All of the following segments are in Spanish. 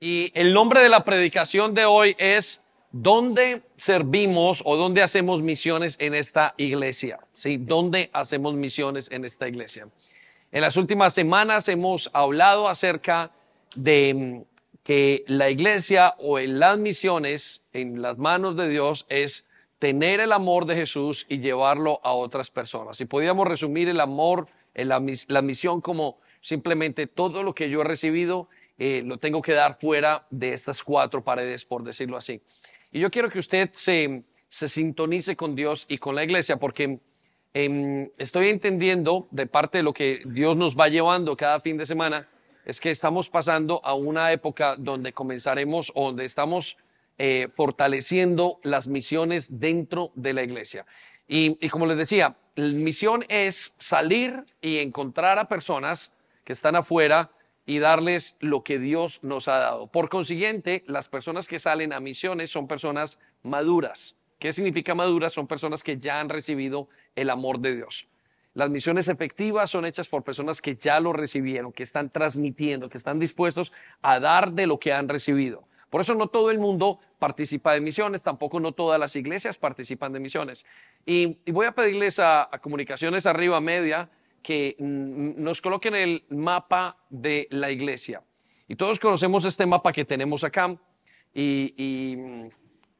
Y el nombre de la predicación de hoy es ¿Dónde servimos o dónde hacemos misiones en esta iglesia? ¿Sí? ¿Dónde hacemos misiones en esta iglesia? En las últimas semanas hemos hablado acerca de mm, que la iglesia o en las misiones en las manos de Dios es tener el amor de Jesús y llevarlo a otras personas. Y podríamos resumir el amor, la misión como simplemente todo lo que yo he recibido eh, lo tengo que dar fuera de estas cuatro paredes, por decirlo así. Y yo quiero que usted se, se sintonice con Dios y con la iglesia, porque em, estoy entendiendo de parte de lo que Dios nos va llevando cada fin de semana, es que estamos pasando a una época donde comenzaremos o donde estamos eh, fortaleciendo las misiones dentro de la iglesia. Y, y como les decía, la misión es salir y encontrar a personas que están afuera y darles lo que Dios nos ha dado. Por consiguiente, las personas que salen a misiones son personas maduras. ¿Qué significa maduras? Son personas que ya han recibido el amor de Dios. Las misiones efectivas son hechas por personas que ya lo recibieron, que están transmitiendo, que están dispuestos a dar de lo que han recibido. Por eso no todo el mundo participa de misiones, tampoco no todas las iglesias participan de misiones. Y, voy a pedirles a, a Comunicaciones Arriba Media que nos coloquen el mapa de la iglesia. Y todos conocemos este mapa que tenemos acá. Y,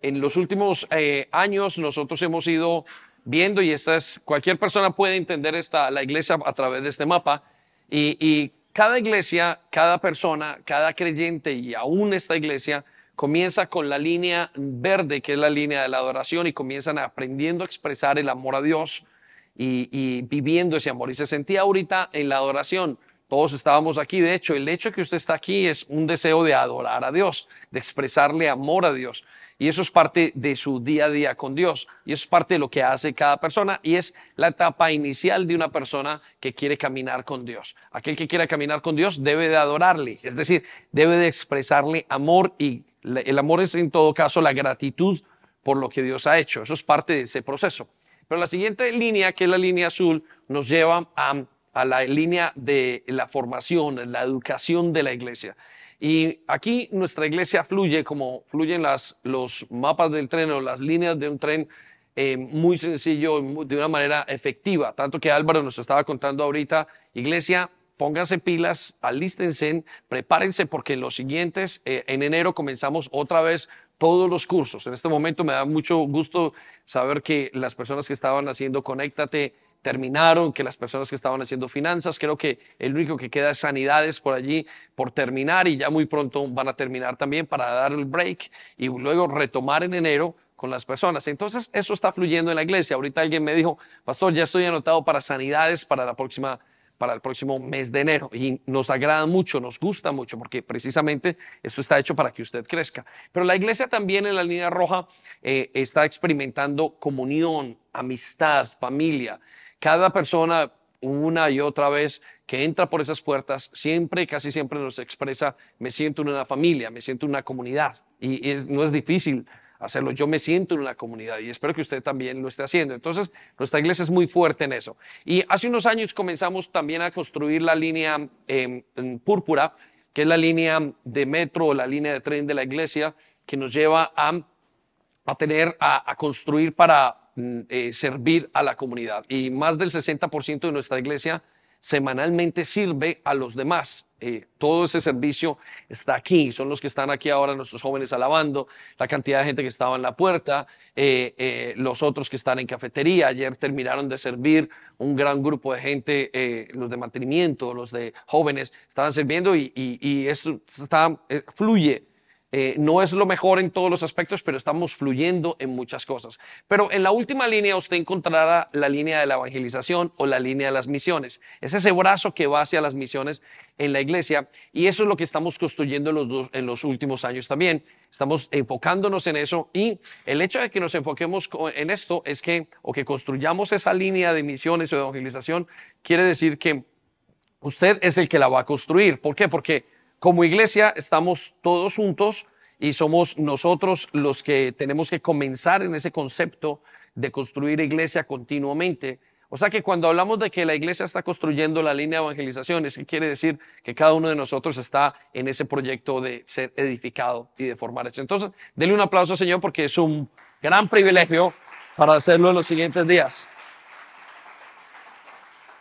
en los últimos eh, años nosotros hemos ido viendo, y esta es, cualquier persona puede entender esta, la iglesia a través de este mapa. Y, y cada iglesia, cada persona, cada creyente y aún esta iglesia comienza con la línea verde, que es la línea de la adoración, y comienzan aprendiendo a expresar el amor a Dios y, viviendo ese amor. Y se sentía ahorita en la adoración. Todos estábamos aquí. De hecho, el hecho de que usted está aquí es un deseo de adorar a Dios, de expresarle amor a Dios. Y eso es parte de su día a día con Dios. Y eso es parte de lo que hace cada persona. Y es la etapa inicial de una persona que quiere caminar con Dios. Aquel que quiera caminar con Dios debe de adorarle. Es decir, debe de expresarle amor. Y el amor es en todo caso la gratitud por lo que Dios ha hecho. Eso es parte de ese proceso. Pero la siguiente línea, que es la línea azul, nos lleva a, la línea de la formación, la educación de la iglesia. Y aquí nuestra iglesia fluye como fluyen las, los mapas del tren o las líneas de un tren eh, muy sencillo, de una manera efectiva. Tanto que Álvaro nos estaba contando ahorita, iglesia, pónganse pilas, alístense, prepárense porque los siguientes, eh, en enero comenzamos otra vez todos los cursos. En este momento me da mucho gusto saber que las personas que estaban haciendo Conéctate terminaron, que las personas que estaban haciendo finanzas, creo que el único que queda es sanidades por allí por terminar y ya muy pronto van a terminar también para dar el break y luego retomar en enero con las personas. Entonces, eso está fluyendo en la iglesia. Ahorita alguien me dijo, pastor, ya estoy anotado para sanidades para la próxima para el próximo mes de enero. Y nos agrada mucho, nos gusta mucho, porque precisamente esto está hecho para que usted crezca. Pero la iglesia también en la línea roja eh, está experimentando comunión, amistad, familia. Cada persona una y otra vez que entra por esas puertas, siempre, casi siempre nos expresa, me siento en una familia, me siento en una comunidad. Y, no es difícil hacerlo. Yo me siento en una comunidad y espero que usted también lo esté haciendo. Entonces, nuestra iglesia es muy fuerte en eso. Y hace unos años comenzamos también a construir la línea em, púrpura, que es la línea de metro o la línea de tren de la iglesia, que nos lleva a, a tener, a, construir para mm, eh, servir a la comunidad. Y más del 60% de nuestra iglesia semanalmente sirve a los demás. Eh, todo ese servicio está aquí, son los que están aquí ahora, nuestros jóvenes alabando, la cantidad de gente que estaba en la puerta, eh, eh, los otros que están en cafetería. Ayer terminaron de servir un gran grupo de gente, los de mantenimiento, los de jóvenes, estaban sirviendo y, eso está, fluye eh, no es lo mejor en todos los aspectos, pero estamos fluyendo en muchas cosas. Pero en la última línea usted encontrará la línea de la evangelización o la línea de las misiones. Es ese brazo que va hacia las misiones en la iglesia y eso es lo que estamos construyendo en los, en los últimos años también. Estamos enfocándonos en eso y el hecho de que nos enfoquemos en esto es que, o que construyamos esa línea de misiones o de evangelización, quiere decir que usted es el que la va a construir. ¿Por qué? Porque como iglesia estamos todos juntos y somos nosotros los que tenemos que comenzar en ese concepto de construir iglesia continuamente. O sea que cuando hablamos de que la iglesia está construyendo la línea de evangelización, es que quiere decir que cada uno de nosotros está en ese proyecto de ser edificado y de formar eso. Entonces, denle un aplauso, Señor, porque es un gran privilegio para hacerlo en los siguientes días.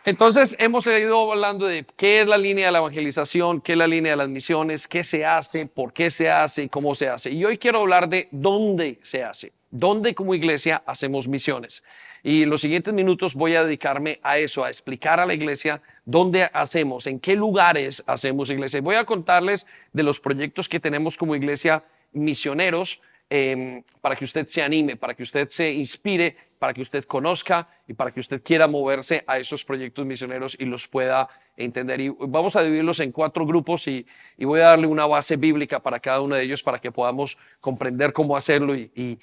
Entonces, hemos ido hablando de qué es la línea de la evangelización, qué es la línea de las misiones, qué se hace, por qué se hace y cómo se hace. Y hoy quiero hablar de dónde se hace, dónde como iglesia hacemos misiones. Y en los siguientes minutos voy a dedicarme a eso, a explicar a la iglesia dónde hacemos, en qué lugares hacemos iglesia. Voy a contarles de los proyectos que tenemos como iglesia misioneros Em, para que usted se anime, para que usted se inspire, para que usted conozca y para que usted quiera moverse a esos proyectos misioneros y los pueda entender. Y vamos a dividirlos en cuatro grupos y, voy a darle una base bíblica para cada uno de ellos para que podamos comprender cómo hacerlo y,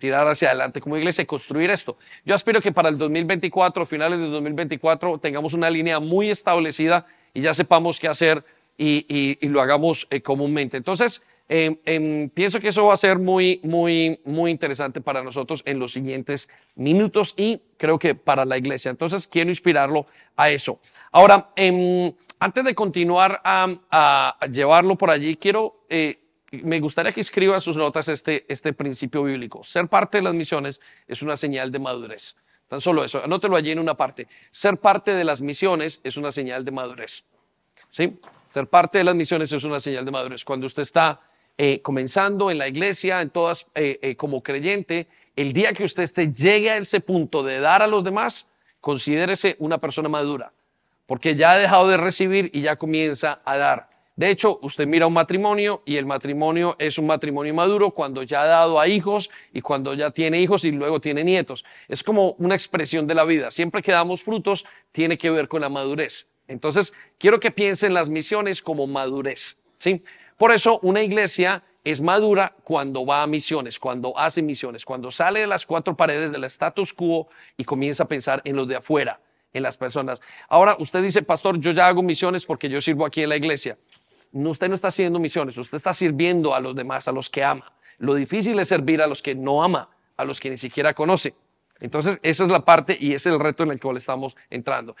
tirar hacia adelante como iglesia y construir esto. Yo espero que para el 2024, finales del 2024, tengamos una línea muy establecida y ya sepamos qué hacer y, lo hagamos eh, comúnmente. Entonces, Em, em, pienso que eso va a ser muy, muy, muy interesante para nosotros en los siguientes minutos y creo que para la iglesia. Entonces, quiero inspirarlo a eso. Ahora, em, antes de continuar a, llevarlo por allí, quiero, eh, me gustaría que escriba sus notas este, este principio bíblico. Ser parte de las misiones es una señal de madurez. Tan solo eso, anótelo allí en una parte. Ser parte de las misiones es una señal de madurez. ¿Sí? Ser parte de las misiones es una señal de madurez. Cuando usted está eh, comenzando en la iglesia, en todas, eh, eh, como creyente, el día que usted llegue a ese punto de dar a los demás, considérese una persona madura, porque ya ha dejado de recibir y ya comienza a dar. De hecho, usted mira un matrimonio y el matrimonio es un matrimonio maduro cuando ya ha dado a hijos y cuando ya tiene hijos y luego tiene nietos. Es como una expresión de la vida. Siempre que damos frutos, tiene que ver con la madurez. Entonces, quiero que piensen las misiones como madurez. ¿sí? Por eso una iglesia es madura cuando va a misiones, cuando hace misiones, cuando sale de las cuatro paredes del status quo y comienza a pensar en los de afuera, en las personas. Ahora usted dice, pastor, yo ya hago misiones porque yo sirvo aquí en la iglesia. Usted no está haciendo misiones, usted está sirviendo a los demás, a los que ama. Lo difícil es servir a los que no ama, a los que ni siquiera conoce. Entonces, esa es la parte y ese es el reto en el cual estamos entrando.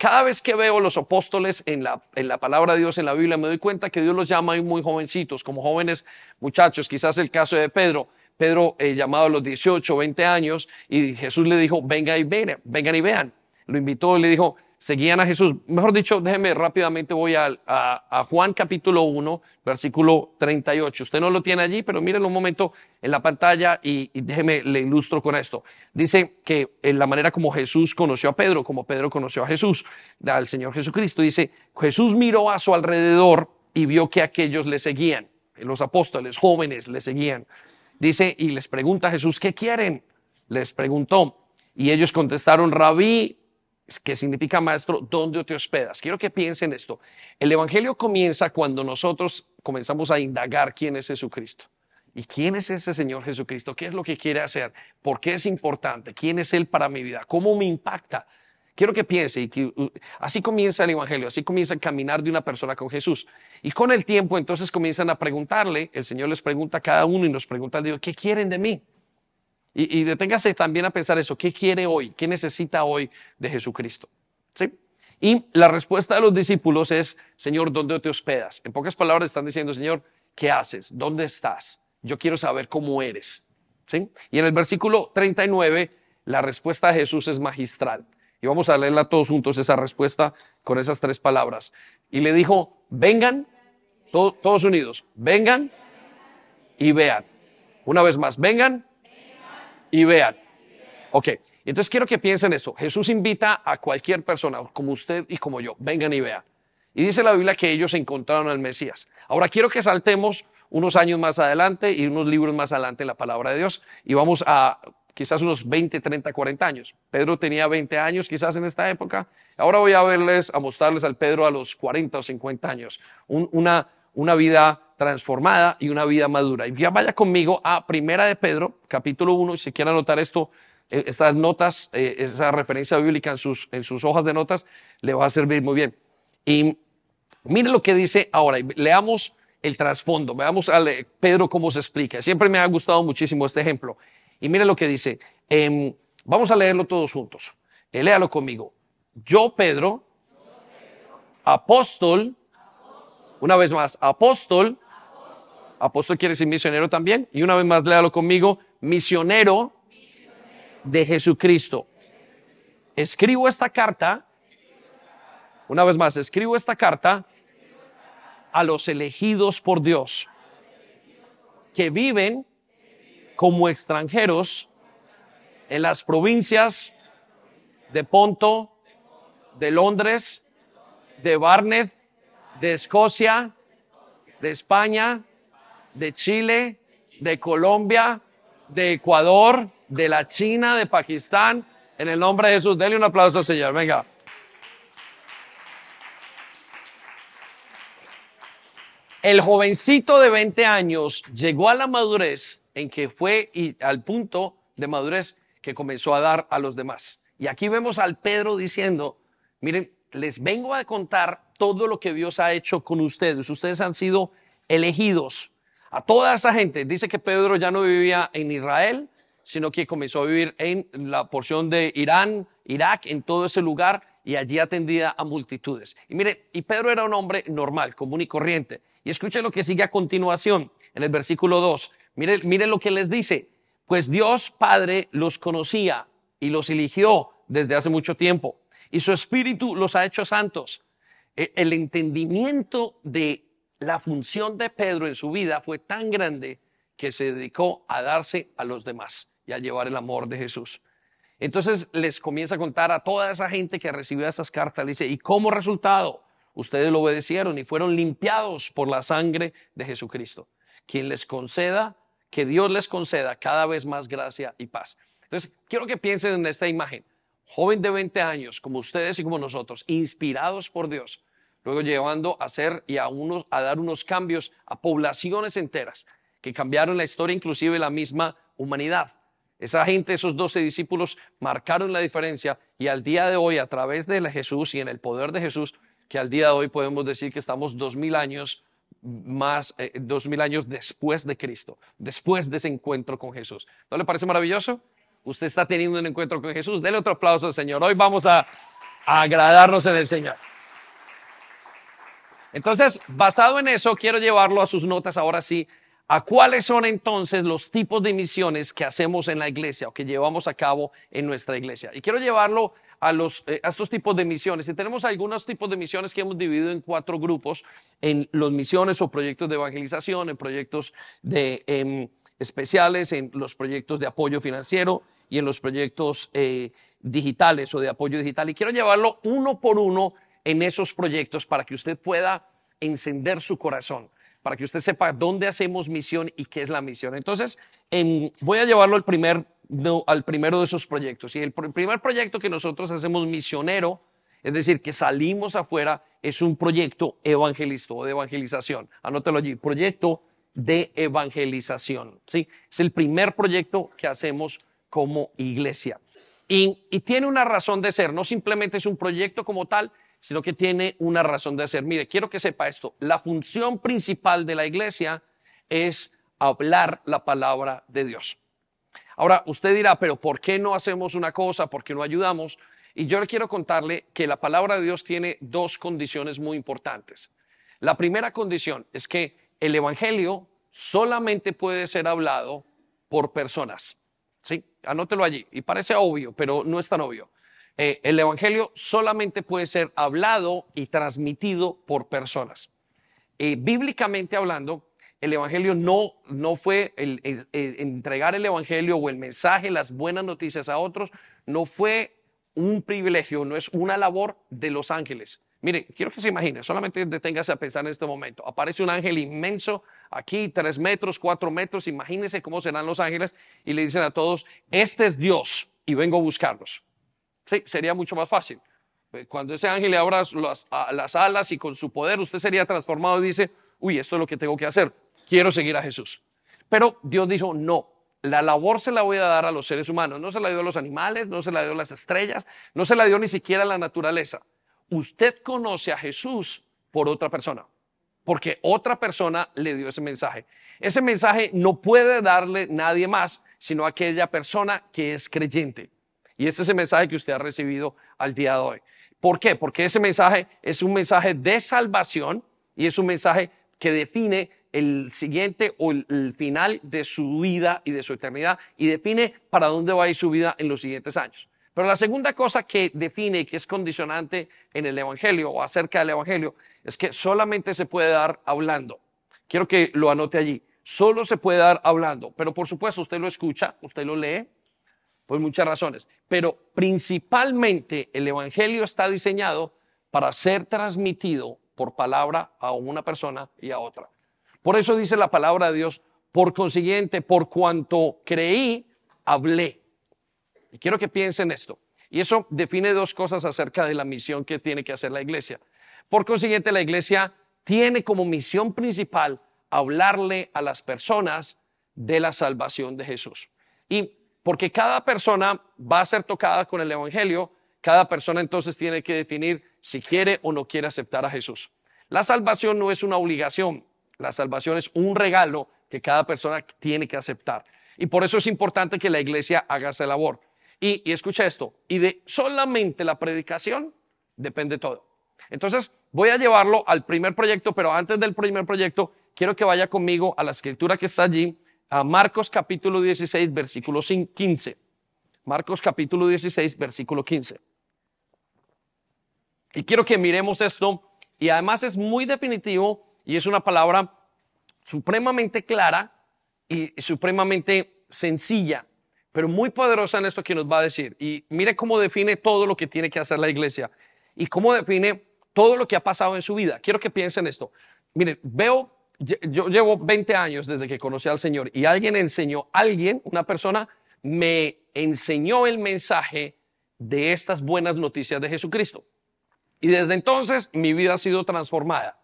Cada vez que veo los apóstoles en la, en la palabra de Dios, en la Biblia, me doy cuenta que Dios los llama muy jovencitos, como jóvenes muchachos. Quizás el caso de Pedro. Pedro eh, llamado a los 18, 20 años, y Jesús le dijo, venga y vean, vengan y vean. Lo invitó y le dijo, seguían a Jesús. Mejor dicho, déjeme rápidamente, voy a, Juan capítulo 1, versículo 38. Usted no lo tiene allí, pero mírenlo un momento en la pantalla y, déjeme, le ilustro con esto. Dice que en la manera como Jesús conoció a Pedro, como Pedro conoció a Jesús, al Señor Jesucristo, dice, Jesús miró a su alrededor y vio que aquellos le seguían. Los apóstoles jóvenes le seguían. Dice, y les pregunta a Jesús, ¿qué quieren? Les preguntó. Y ellos contestaron, rabí, que significa maestro, ¿dónde te hospedas? Quiero que piensen esto. El Evangelio comienza cuando nosotros comenzamos a indagar quién es Jesucristo. ¿Y quién es ese Señor Jesucristo? ¿Qué es lo que quiere hacer? ¿Por qué es importante? ¿Quién es Él para mi vida? ¿Cómo me impacta? Quiero que piense y que uh, así comienza el Evangelio, así comienza el caminar de una persona con Jesús. Y con el tiempo entonces comienzan a preguntarle, el Señor les pregunta a cada uno y nos pregunta, Dios, ¿qué quieren de mí? Y, deténgase también a pensar eso. ¿Qué quiere hoy? ¿Qué necesita hoy de Jesucristo? ¿Sí? Y la respuesta de los discípulos es, Señor, ¿dónde te hospedas? En pocas palabras están diciendo, Señor, ¿qué haces? ¿Dónde estás? Yo quiero saber cómo eres. ¿Sí? Y en el versículo 39, la respuesta de Jesús es magistral. Y vamos a leerla todos juntos, esa respuesta con esas tres palabras. Y le dijo, vengan, todos unidos, vengan y vean. Una vez más, vengan y vean. Ok, entonces quiero que piensen esto. Jesús invita a cualquier persona, como usted y como yo, vengan y vean. Y dice la Biblia que ellos encontraron al Mesías. Ahora quiero que saltemos unos años más adelante y unos libros más adelante en la palabra de Dios y vamos a quizás unos 20, 30, 40 años. Pedro tenía 20 años quizás en esta época. Ahora voy a verles, a mostrarles al Pedro a los 40 o 50 años. una, una vida transformada y una vida madura. Y ya vaya conmigo a Primera de Pedro, capítulo 1, y si quiere anotar esto, eh, estas notas, eh, esa referencia bíblica en sus, en sus hojas de notas, le va a servir muy bien. Y mire lo que dice ahora, leamos el trasfondo, veamos a Pedro cómo se explica. Siempre me ha gustado muchísimo este ejemplo. Y mire lo que dice, em, vamos a leerlo todos juntos. Eh, léalo conmigo. Yo, Pedro, apóstol, una vez más, apóstol, apóstol quiere decir misionero también, y una vez más léalo conmigo, misionero de Jesucristo. Escribo esta carta, una vez más, escribo esta carta a los elegidos por Dios, que viven como extranjeros en las provincias de Ponto, de Londres, de Barnet, de Escocia, de España, de Chile, de Colombia, de Ecuador, de la China, de Pakistán. En el nombre de Jesús, denle un aplauso al Señor. Venga. El jovencito de 20 años llegó a la madurez en que fue y al punto de madurez que comenzó a dar a los demás. Y aquí vemos al Pedro diciendo, miren, les vengo a contar todo lo que Dios ha hecho con ustedes. Ustedes han sido elegidos. A toda esa gente, dice que Pedro ya no vivía en Israel, sino que comenzó a vivir en la porción de Irán, Irak, en todo ese lugar, y allí atendía a multitudes. Y mire, y Pedro era un hombre normal, común y corriente. Y escuche lo que sigue a continuación, en el versículo 2. Mire, mire lo que les dice. Pues Dios Padre los conocía y los eligió desde hace mucho tiempo. Y su espíritu los ha hecho santos. E, el entendimiento de la función de Pedro en su vida fue tan grande que se dedicó a darse a los demás y a llevar el amor de Jesús. Entonces les comienza a contar a toda esa gente que recibió esas cartas, dice, y como resultado, ustedes lo obedecieron y fueron limpiados por la sangre de Jesucristo, quien les conceda, que Dios les conceda cada vez más gracia y paz. Entonces, quiero que piensen en esta imagen. Joven de 20 años, como ustedes y como nosotros, inspirados por Dios, luego llevando a hacer y a, unos, a dar unos cambios a poblaciones enteras que cambiaron la historia, inclusive la misma humanidad. Esa gente, esos doce discípulos, marcaron la diferencia y al día de hoy, a través de Jesús y en el poder de Jesús, que al día de hoy podemos decir que estamos dos mil años más, eh, dos mil años después de Cristo, después de ese encuentro con Jesús. ¿No le parece maravilloso? Usted está teniendo un encuentro con Jesús. Dele otro aplauso al Señor. Hoy vamos a, agradarnos en el Señor. Entonces, basado en eso, quiero llevarlo a sus notas ahora sí a cuáles son entonces los tipos de misiones que hacemos en la iglesia o que llevamos a cabo en nuestra iglesia. Y quiero llevarlo a, los, eh, a estos tipos de misiones. Y tenemos algunos tipos de misiones que hemos dividido en cuatro grupos, en los misiones o proyectos de evangelización, en proyectos de, em, especiales, en los proyectos de apoyo financiero y en los proyectos eh, digitales o de apoyo digital. Y quiero llevarlo uno por uno en esos proyectos para que usted pueda encender su corazón para que usted sepa dónde hacemos misión y qué es la misión. Entonces, voy a llevarlo al, primer, al primero de esos proyectos. Y el, primer proyecto que nosotros hacemos misionero, es decir, que salimos afuera, es un proyecto evangelista o de evangelización. Anótelo allí, proyecto de evangelización. ¿sí? Es el primer proyecto que hacemos como iglesia. Y, y tiene una razón de ser, no simplemente es un proyecto como tal, sino que tiene una razón de ser. Mire, quiero que sepa esto. La función principal de la iglesia es hablar la palabra de Dios. Ahora, usted dirá, pero ¿por qué no hacemos una cosa? ¿Por qué no ayudamos? Y yo le quiero contarle que la palabra de Dios tiene dos condiciones muy importantes. La primera condición es que el Evangelio solamente puede ser hablado por personas. ¿Sí? Anótelo allí. Y parece obvio, pero no es tan obvio. Eh, el Evangelio solamente puede ser hablado y transmitido por personas. Eh, bíblicamente hablando, el Evangelio no, no fue el, entregar el Evangelio o el mensaje, las buenas noticias a otros, no fue un privilegio, no es una labor de los ángeles. Mire, quiero que se imagine, solamente deténgase a pensar en este momento. Aparece un ángel inmenso, aquí tres metros, cuatro metros, imagínense cómo serán los ángeles y le dicen a todos, este es Dios y vengo a buscarlos. Sí, sería mucho más fácil. Eh, cuando ese ángel le abra las, alas y con su poder usted sería transformado y dice, uy, esto es lo que tengo que hacer, quiero seguir a Jesús. Pero Dios dijo, no, la labor se la voy a dar a los seres humanos, no se la dio a los animales, no se la dio a las estrellas, no se la dio ni siquiera a la naturaleza. Usted conoce a Jesús por otra persona, porque otra persona le dio ese mensaje. Ese mensaje no puede darle nadie más, sino aquella persona que es creyente. Y este es el mensaje que usted ha recibido al día de hoy. ¿Por qué? Porque ese mensaje es un mensaje de salvación y es un mensaje que define el siguiente o el, final de su vida y de su eternidad y define para dónde va a ir su vida en los siguientes años. Pero la segunda cosa que define, que es condicionante en el Evangelio o acerca del Evangelio, es que solamente se puede dar hablando. Quiero que lo anote allí. Solo se puede dar hablando. Pero por supuesto, usted lo escucha, usted lo lee, por muchas razones. Pero principalmente el Evangelio está diseñado para ser transmitido por palabra a una persona y a otra. Por eso dice la palabra de Dios, por consiguiente, por cuanto creí, hablé. Y quiero que piensen esto. Y eso define dos cosas acerca de la misión que tiene que hacer la iglesia. Por consiguiente, la iglesia tiene como misión principal hablarle a las personas de la salvación de Jesús. Y porque cada persona va a ser tocada con el Evangelio, cada persona entonces tiene que definir si quiere o no quiere aceptar a Jesús. La salvación no es una obligación, la salvación es un regalo que cada persona tiene que aceptar. Y por eso es importante que la iglesia haga esa labor. Y, escucha esto, y de solamente la predicación depende todo. Entonces, voy a llevarlo al primer proyecto, pero antes del primer proyecto, quiero que vaya conmigo a la escritura que está allí, a Marcos capítulo 16, versículo 15. Marcos capítulo 16, versículo 15. Y quiero que miremos esto, y además es muy definitivo y es una palabra supremamente clara y supremamente sencilla pero muy poderosa en esto que nos va a decir. Y mire cómo define todo lo que tiene que hacer la iglesia y cómo define todo lo que ha pasado en su vida. Quiero que piensen esto. Miren, veo, yo llevo 20 años desde que conocí al Señor y alguien enseñó, alguien, una persona, me enseñó el mensaje de estas buenas noticias de Jesucristo. Y desde entonces mi vida ha sido transformada.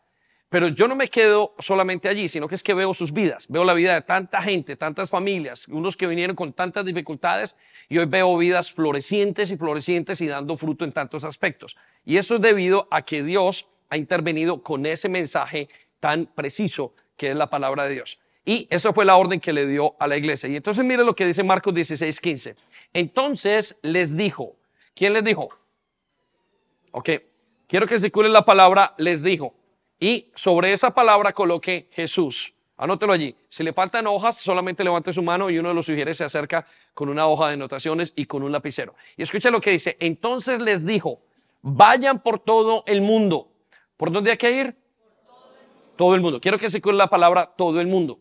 Pero yo no me quedo solamente allí, sino que es que veo sus vidas, veo la vida de tanta gente, tantas familias, unos que vinieron con tantas dificultades y hoy veo vidas florecientes y florecientes y dando fruto en tantos aspectos. Y eso es debido a que Dios ha intervenido con ese mensaje tan preciso que es la palabra de Dios. Y esa fue la orden que le dio a la iglesia. Y entonces mire lo que dice Marcos 16, 15. Entonces les dijo, ¿quién les dijo? Ok, quiero que circule la palabra les dijo. Y sobre esa palabra coloque Jesús. Anótelo allí. Si le faltan hojas, solamente levante su mano y uno de los sugieres se acerca con una hoja de anotaciones y con un lapicero. Y escucha lo que dice. Entonces les dijo, vayan por todo el mundo. ¿Por dónde hay que ir? todo, el mundo. Quiero que se la palabra todo el mundo.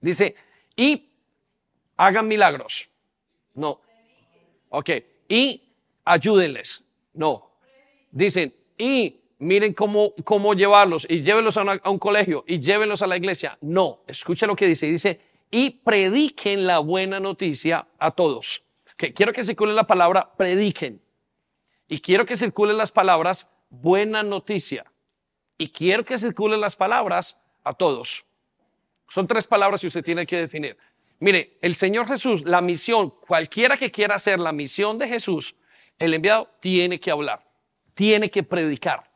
Dice, y hagan milagros. No. Ok. Y ayúdenles. No. Dicen, y miren cómo, cómo llevarlos y llévenlos a, un colegio y llévenlos a la iglesia. No, escucha lo que dice. Dice, y prediquen la buena noticia a todos. Que quiero que circule la palabra prediquen. Y quiero que circulen las palabras buena noticia. Y quiero que circulen las palabras a todos. Son tres palabras que usted tiene que definir. Mire, el Señor Jesús, la misión, cualquiera que quiera hacer la misión de Jesús, el enviado tiene que hablar, tiene que predicar.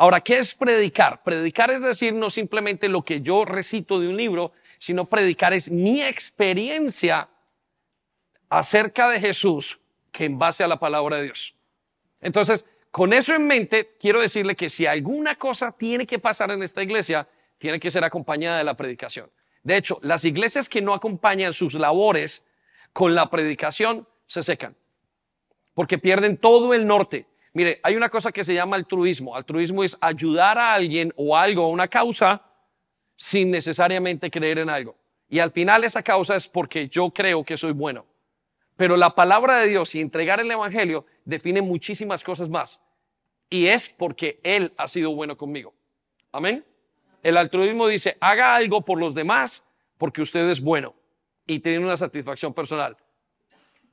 Ahora, ¿qué es predicar? Predicar es decir no simplemente lo que yo recito de un libro, sino predicar es mi experiencia acerca de Jesús que en base a la palabra de Dios. Entonces, con eso en mente, quiero decirle que si alguna cosa tiene que pasar en esta iglesia, tiene que ser acompañada de la predicación. De hecho, las iglesias que no acompañan sus labores con la predicación se secan, porque pierden todo el norte. Mire, hay una cosa que se llama altruismo. Altruismo es ayudar a alguien o algo, a una causa, sin necesariamente creer en algo. Y al final esa causa es porque yo creo que soy bueno. Pero la palabra de Dios y entregar el Evangelio define muchísimas cosas más. Y es porque Él ha sido bueno conmigo. Amén. El altruismo dice, haga algo por los demás porque usted es bueno y tiene una satisfacción personal.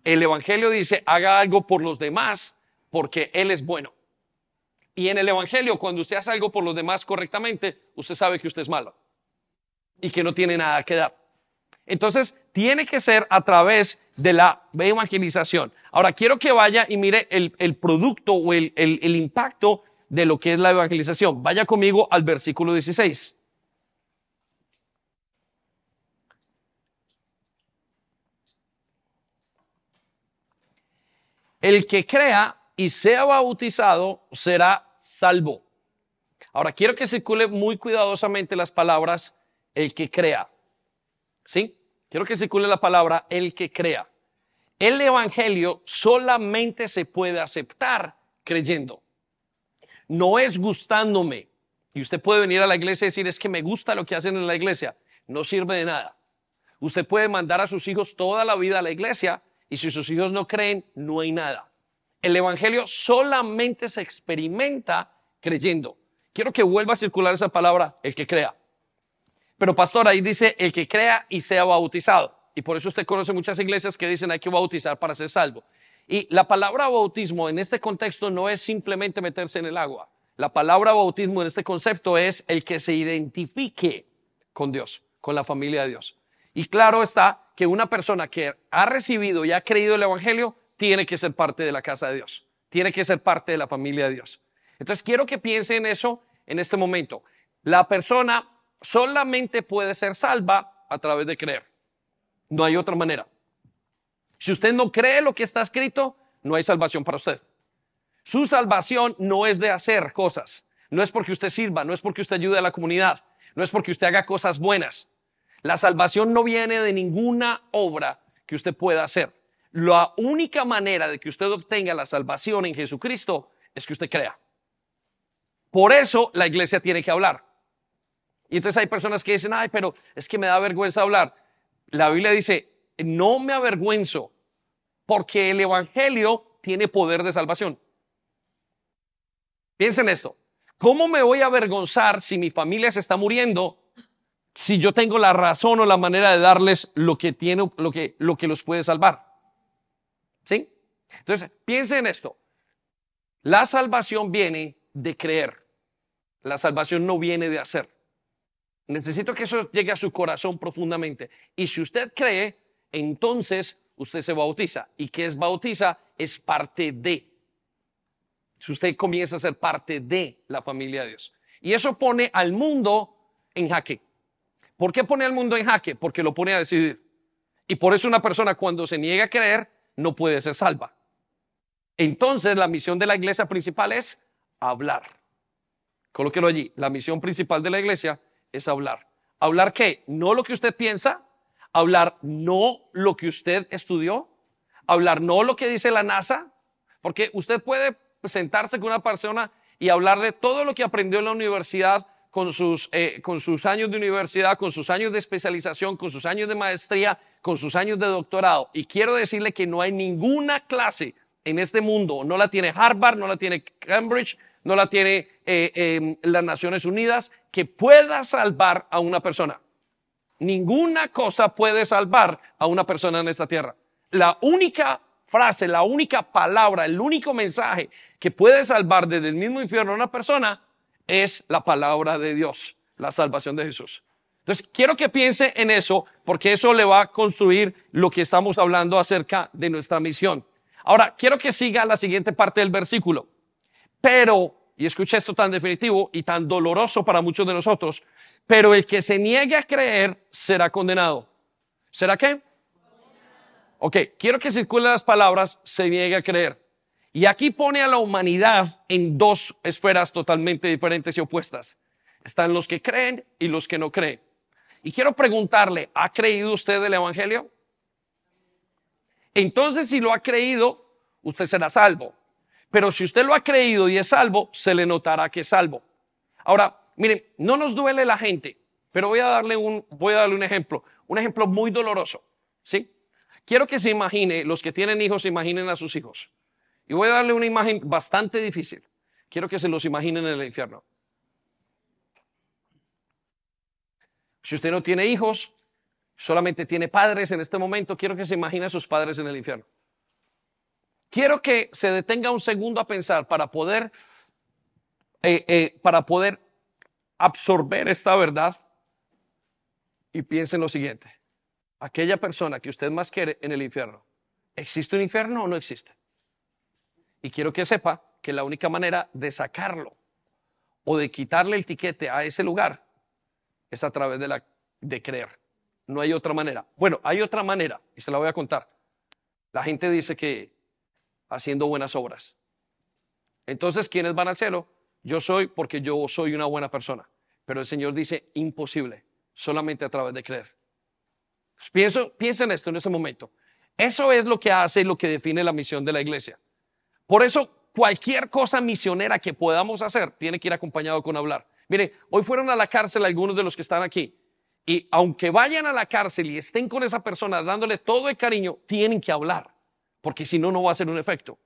El Evangelio dice, haga algo por los demás porque Él es bueno. Y en el Evangelio, cuando usted hace algo por los demás correctamente, usted sabe que usted es malo y que no tiene nada que dar. Entonces, tiene que ser a través de la evangelización. Ahora, quiero que vaya y mire el, producto o el, el impacto de lo que es la evangelización. Vaya conmigo al versículo 16. el que crea y sea bautizado será salvo. Ahora, quiero que circule muy cuidadosamente las palabras el que crea. ¿Sí? Quiero que circule la palabra el que crea. El Evangelio solamente se puede aceptar creyendo. No es gustándome. Y usted puede venir a la iglesia y decir, es que me gusta lo que hacen en la iglesia. No sirve de nada. Usted puede mandar a sus hijos toda la vida a la iglesia y si sus hijos no creen, no hay nada. El Evangelio solamente se experimenta creyendo. Quiero que vuelva a circular esa palabra, el que crea. Pero pastor, ahí dice el que crea y sea bautizado. Y por eso usted conoce muchas iglesias que dicen hay que bautizar para ser salvo. Y la palabra bautismo en este contexto no es simplemente meterse en el agua. La palabra bautismo en este concepto es el que se identifique con Dios, con la familia de Dios. Y claro está que una persona que ha recibido y ha creído el Evangelio tiene que ser parte de la casa de Dios, tiene que ser parte de la familia de Dios. Entonces quiero que piense en eso en este momento. La persona solamente puede ser salva a través de creer. No hay otra manera. Si usted no cree lo que está escrito, no hay salvación para usted. Su salvación no es de hacer cosas. No es porque usted sirva, no es porque usted ayude a la comunidad, no es porque usted haga cosas buenas. La salvación no viene de ninguna obra que usted pueda hacer. La única manera de que usted obtenga la salvación en Jesucristo es que usted crea. Por eso la iglesia tiene que hablar. Y entonces hay personas que dicen, ay, pero es que me da vergüenza hablar. La Biblia dice, no me avergüenzo porque el Evangelio tiene poder de salvación. Piensen esto. ¿Cómo me voy a avergonzar si mi familia se está muriendo si yo tengo la razón o la manera de darles lo que tiene, lo que, lo que los puede salvar? ¿Sí? Entonces, piensen en esto. La salvación viene de creer. La salvación no viene de hacer. Necesito que eso llegue a su corazón profundamente. Y si usted cree, entonces usted se bautiza. ¿Y qué es bautiza? Es parte de. Si usted comienza a ser parte de la familia de Dios. Y eso pone al mundo en jaque. ¿Por qué pone al mundo en jaque? Porque lo pone a decidir. Y por eso una persona cuando se niega a creer no puede ser salva. Entonces la misión de la iglesia principal es hablar. Colóquelo allí. La misión principal de la iglesia es hablar. ¿Hablar qué? No lo que usted piensa, hablar no lo que usted estudió, hablar no lo que dice la NASA, porque usted puede sentarse con una persona y hablarle todo lo que aprendió en la universidad, con sus, eh, con sus años de universidad, con sus años de especialización, con sus años de maestría, con sus años de doctorado. Y quiero decirle que no hay ninguna clase en este mundo, no la tiene Harvard, no la tiene Cambridge, no la tiene eh, em, las Naciones Unidas, que pueda salvar a una persona. Ninguna cosa puede salvar a una persona en esta tierra. La única frase, la única palabra, el único mensaje que puede salvar desde el mismo infierno a una persona es la palabra de Dios, la salvación de Jesús. Entonces, quiero que piense en eso, porque eso le va a construir lo que estamos hablando acerca de nuestra misión. Ahora, quiero que siga la siguiente parte del versículo. Pero, y escucha esto tan definitivo y tan doloroso para muchos de nosotros, pero el que se niegue a creer será condenado. ¿Será qué? Ok, quiero que circulen las palabras se niegue a creer. Y aquí pone a la humanidad en dos esferas totalmente diferentes y opuestas. Están los que creen y los que no creen. Y quiero preguntarle, ¿ha creído usted el Evangelio? Entonces, si lo ha creído, usted será salvo. Pero si usted lo ha creído y es salvo, se le notará que es salvo. Ahora, miren, no nos duele la gente, pero voy a darle un, voy a darle un ejemplo, un ejemplo muy doloroso, ¿sí? Quiero que se imagine, los que tienen hijos, se imaginen a sus hijos. Y voy a darle una imagen bastante difícil. Quiero que se los imaginen en el infierno. Si usted no tiene hijos, solamente tiene padres en este momento, quiero que se imagine a sus padres en el infierno. Quiero que se detenga un segundo a pensar para poder, eh, eh, para poder absorber esta verdad y piense en lo siguiente. Aquella persona que usted más quiere en el infierno, ¿existe un infierno o no existe? Y quiero que sepa que la única manera de sacarlo o de quitarle el tiquete a ese lugar es a través de, la, de creer. No hay otra manera. Bueno, hay otra manera y se la voy a contar. La gente dice que haciendo buenas obras. Entonces, ¿quiénes van al cielo? Yo soy porque yo soy una buena persona. Pero el Señor dice, imposible, solamente a través de creer. Pues pienso, en esto en ese momento. Eso es lo que hace y lo que define la misión de la iglesia. Por eso, cualquier cosa misionera que podamos hacer tiene que ir acompañado con hablar. Mire, hoy fueron a la cárcel algunos de los que están aquí. Y aunque vayan a la cárcel y estén con esa persona dándole todo el cariño, tienen que hablar, porque si no, no va a ser un efecto.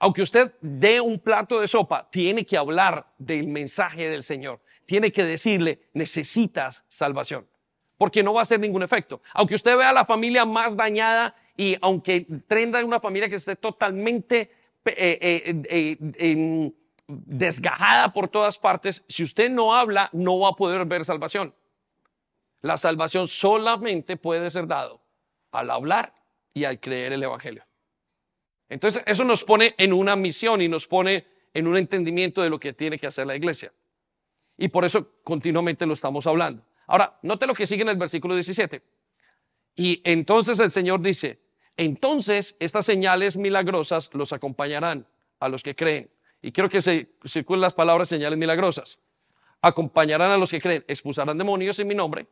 Aunque usted dé un plato de sopa, tiene que hablar del mensaje del Señor. Tiene que decirle, necesitas salvación, porque no va a hacer ningún efecto. Aunque usted vea a la familia más dañada y aunque trenda una familia que esté totalmente eh, eh, eh, desgajada por todas partes, si usted no habla, no va a poder ver salvación. La salvación solamente puede ser dado al hablar y al creer el Evangelio. Entonces, eso nos pone en una misión y nos pone en un entendimiento de lo que tiene que hacer la iglesia. Y por eso continuamente lo estamos hablando. Ahora, note lo que sigue en el versículo 17. Y entonces el Señor dice, entonces estas señales milagrosas los acompañarán a los que creen. Y quiero que se circulen las palabras señales milagrosas. Acompañarán a los que creen, expulsarán demonios en mi nombre,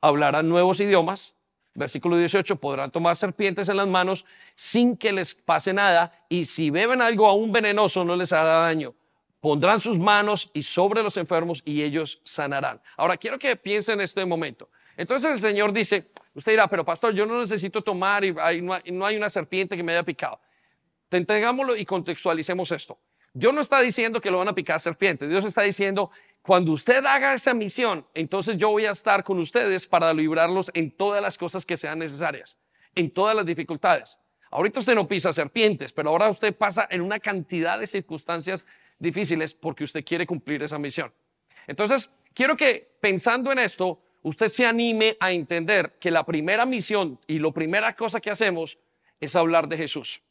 hablarán nuevos idiomas. Versículo 18, podrán tomar serpientes en las manos sin que les pase nada y si beben algo aún venenoso no les hará daño. Pondrán sus manos y sobre los enfermos y ellos sanarán. Ahora quiero que piensen en este momento. Entonces el Señor dice, usted dirá, pero pastor, yo no necesito tomar y no hay, no hay una serpiente que me haya picado. Te entregámoslo y contextualicemos esto. Dios no está diciendo que lo van a picar serpientes. Dios está diciendo, cuando usted haga esa misión, entonces yo voy a estar con ustedes para librarlos en todas las cosas que sean necesarias, en todas las dificultades. Ahorita usted no pisa serpientes, pero ahora usted pasa en una cantidad de circunstancias difíciles porque usted quiere cumplir esa misión. Entonces, quiero que pensando en esto, usted se anime a entender que la primera misión y la primera cosa que hacemos es hablar de Jesús.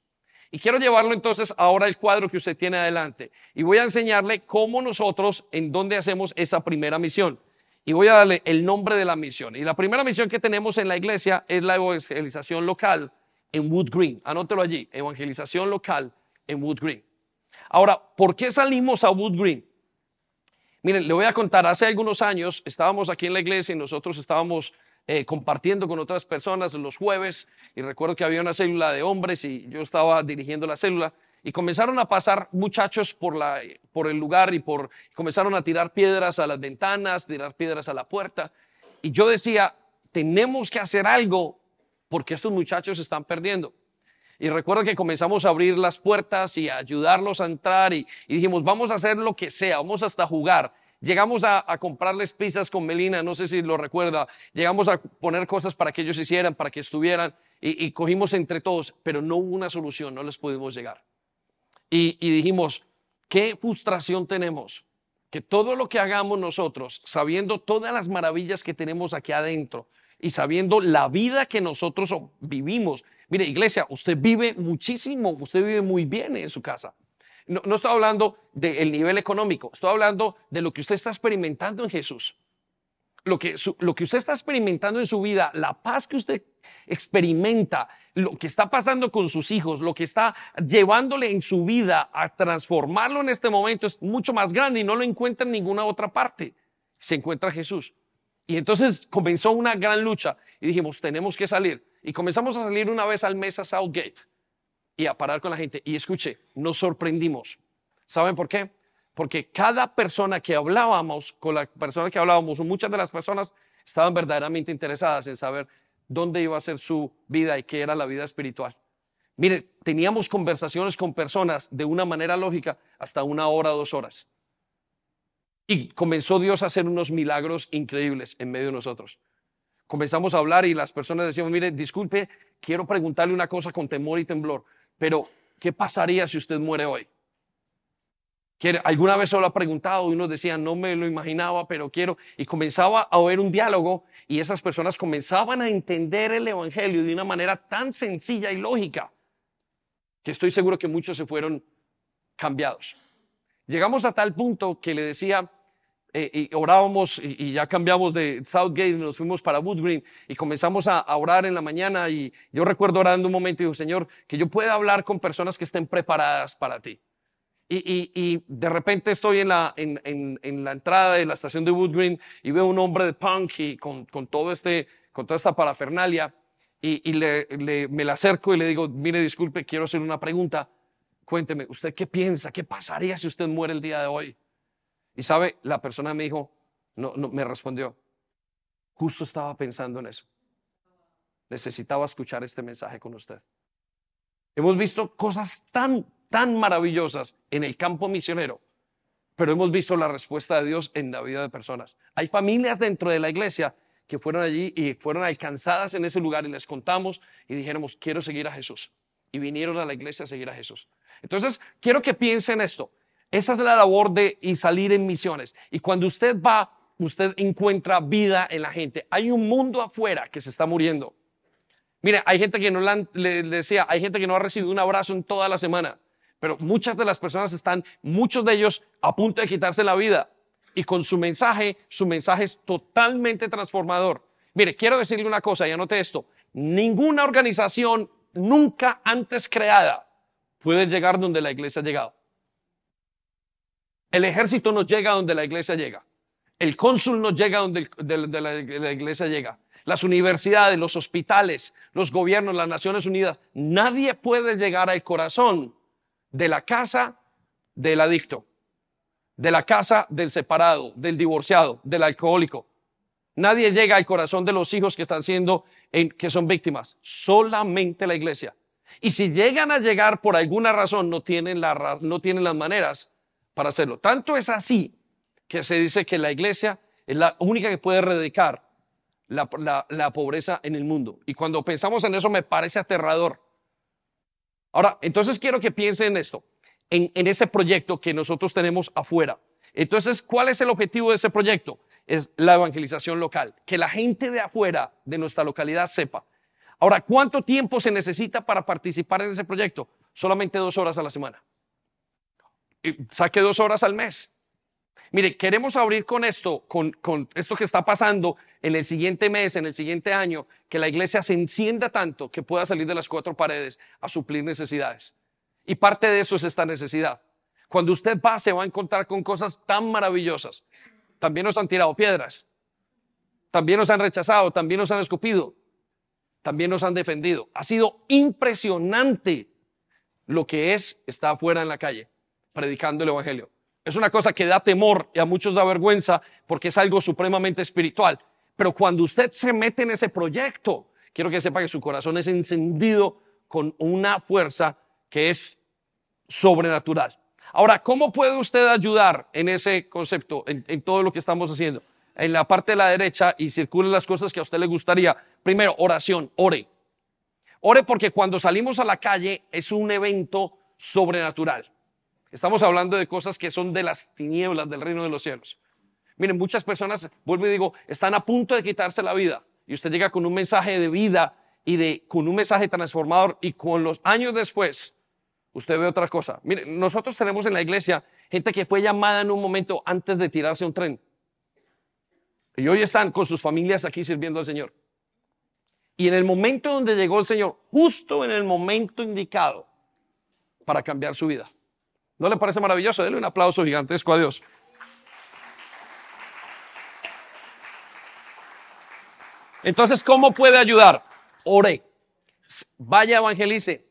Y quiero llevarlo entonces ahora al cuadro que usted tiene adelante. Y voy a enseñarle cómo nosotros, en dónde hacemos esa primera misión. Y voy a darle el nombre de la misión. Y la primera misión que tenemos en la iglesia es la evangelización local en Wood Green. Anótelo allí, evangelización local en Wood Green. Ahora, ¿por qué salimos a Wood Green? Miren, le voy a contar, hace algunos años estábamos aquí en la iglesia y nosotros estábamos eh, compartiendo con otras personas los jueves y recuerdo que había una célula de hombres y yo estaba dirigiendo la célula y comenzaron a pasar muchachos por, la, por el lugar y por, comenzaron a tirar piedras a las ventanas, tirar piedras a la puerta y yo decía, tenemos que hacer algo porque estos muchachos están perdiendo. Y recuerdo que comenzamos a abrir las puertas y a ayudarlos a entrar y, dijimos, vamos a hacer lo que sea, vamos hasta jugar. Llegamos a, comprarles pizzas con Melina, no sé si lo recuerda. Llegamos a poner cosas para que ellos hicieran, para que estuvieran, y, cogimos entre todos, pero no hubo una solución, no les pudimos llegar. Y dijimos, qué frustración tenemos, que todo lo que hagamos nosotros, sabiendo todas las maravillas que tenemos aquí adentro y sabiendo la vida que nosotros vivimos. Mire, iglesia, usted vive muchísimo, usted vive muy bien en su casa. No, estoy hablando del nivel económico, estoy hablando de lo que usted está experimentando en Jesús. Lo que, lo que usted está experimentando en su vida, la paz que usted experimenta, lo que está pasando con sus hijos, lo que está llevándole en su vida a transformarlo en este momento es mucho más grande y no lo encuentra en ninguna otra parte. Se encuentra Jesús. Y entonces comenzó una gran lucha y dijimos, tenemos que salir. Y comenzamos a salir una vez al mes a Southgate y a parar con la gente. Y escuche, nos sorprendimos. ¿Saben por qué? Porque cada persona que hablábamos, con la persona que hablábamos, muchas de las personas estaban verdaderamente interesadas en saber dónde iba a ser su vida y qué era la vida espiritual. Mire, teníamos conversaciones con personas de una manera lógica hasta una hora, dos horas. Y comenzó Dios a hacer unos milagros increíbles en medio de nosotros. Comenzamos a hablar y las personas decían, mire, disculpe, quiero preguntarle una cosa con temor y temblor. Pero, ¿qué pasaría si usted muere hoy? alguna vez se lo ha preguntado y uno decía, no me lo imaginaba, pero quiero. Y comenzaba a oír un diálogo y esas personas comenzaban a entender el Evangelio de una manera tan sencilla y lógica que estoy seguro que muchos se fueron cambiados. Llegamos a tal punto que le decía, eh, y orábamos y, ya cambiamos de Southgate, nos fuimos para Wood Green y comenzamos a, orar en la mañana y yo recuerdo orando un momento y digo, Señor, que yo pueda hablar con personas que estén preparadas para ti. Y, de repente estoy en la, en, la entrada de la estación de Wood Green y veo un hombre de punk y con, todo este, con toda esta parafernalia y, le, me le acerco y le digo, mire, disculpe, quiero hacer una pregunta. Cuénteme, ¿usted qué piensa? ¿Qué pasaría si usted muere el día de hoy? Y sabe, la persona me dijo, no, no, me respondió, justo estaba pensando en eso. Necesitaba escuchar este mensaje con usted. Hemos visto cosas tan, tan maravillosas en el campo misionero, pero hemos visto la respuesta de Dios en la vida de personas. Hay familias dentro de la iglesia que fueron allí y fueron alcanzadas en ese lugar y les contamos y dijéramos, quiero seguir a Jesús. Y vinieron a la iglesia a seguir a Jesús. Entonces, quiero que piensen esto. Esa es la labor de y salir en misiones. Y cuando usted va, usted encuentra vida en la gente. Hay un mundo afuera que se está muriendo. Mire, hay gente que no le, decía, hay gente que no ha recibido un abrazo en toda la semana, pero muchas de las personas están, muchos de ellos a punto de quitarse la vida. Y con su mensaje, su mensaje es totalmente transformador. Mire, quiero decirle una cosa, y anote esto. Ninguna organización nunca antes creada puede llegar donde la iglesia ha llegado. El ejército no llega donde la iglesia llega. El cónsul no llega donde la, iglesia llega. Las universidades, los hospitales, los gobiernos, las Naciones Unidas. Nadie puede llegar al corazón de la casa del adicto, de la casa del separado, del divorciado, del alcohólico. Nadie llega al corazón de los hijos que están siendo, que son víctimas. Solamente la iglesia. Y si llegan a llegar por alguna razón, no tienen, la, no tienen las maneras para hacerlo. Tanto es así que se dice que la iglesia es la única que puede erradicar la, pobreza en el mundo. Y cuando pensamos en eso me parece aterrador. Ahora, entonces quiero que piensen en esto, en, en ese proyecto que nosotros tenemos afuera. Entonces, ¿cuál es el objetivo de ese proyecto? Es la evangelización local, que la gente de afuera de nuestra localidad sepa. Ahora, ¿cuánto tiempo se necesita para participar en ese proyecto? Solamente dos horas a la semana saque dos horas al mes. Mire, queremos abrir con esto, con, esto que está pasando en el siguiente mes, en el siguiente año, que la iglesia se encienda tanto que pueda salir de las cuatro paredes a suplir necesidades. Y parte de eso es esta necesidad. Cuando usted va, se va a encontrar con cosas tan maravillosas. También nos han tirado piedras. También nos han rechazado. También nos han escupido. También nos han defendido. Ha sido impresionante lo que es estar afuera en la calle predicando el Evangelio. Es una cosa que da temor y a muchos da vergüenza porque es algo supremamente espiritual. Pero cuando usted se mete en ese proyecto, quiero que sepa que su corazón es encendido con una fuerza que es sobrenatural. Ahora, ¿cómo puede usted ayudar en ese concepto, en, todo lo que estamos haciendo? En la parte de la derecha y circulen las cosas que a usted le gustaría. Primero, oración, ore. Ore porque cuando salimos a la calle es un evento sobrenatural. Estamos hablando de cosas que son de las tinieblas del reino de los cielos. Miren, muchas personas, vuelvo y digo, están a punto de quitarse la vida y usted llega con un mensaje de vida y de, con un mensaje transformador y con los años después, usted ve otra cosa. Miren, nosotros tenemos en la iglesia gente que fue llamada en un momento antes de tirarse un tren. Y hoy están con sus familias aquí sirviendo al Señor. Y en el momento donde llegó el Señor, justo en el momento indicado para cambiar su vida. ¿No le parece maravilloso? Dele un aplauso gigantesco a Dios. Entonces, ¿cómo puede ayudar? Ore, vaya evangelice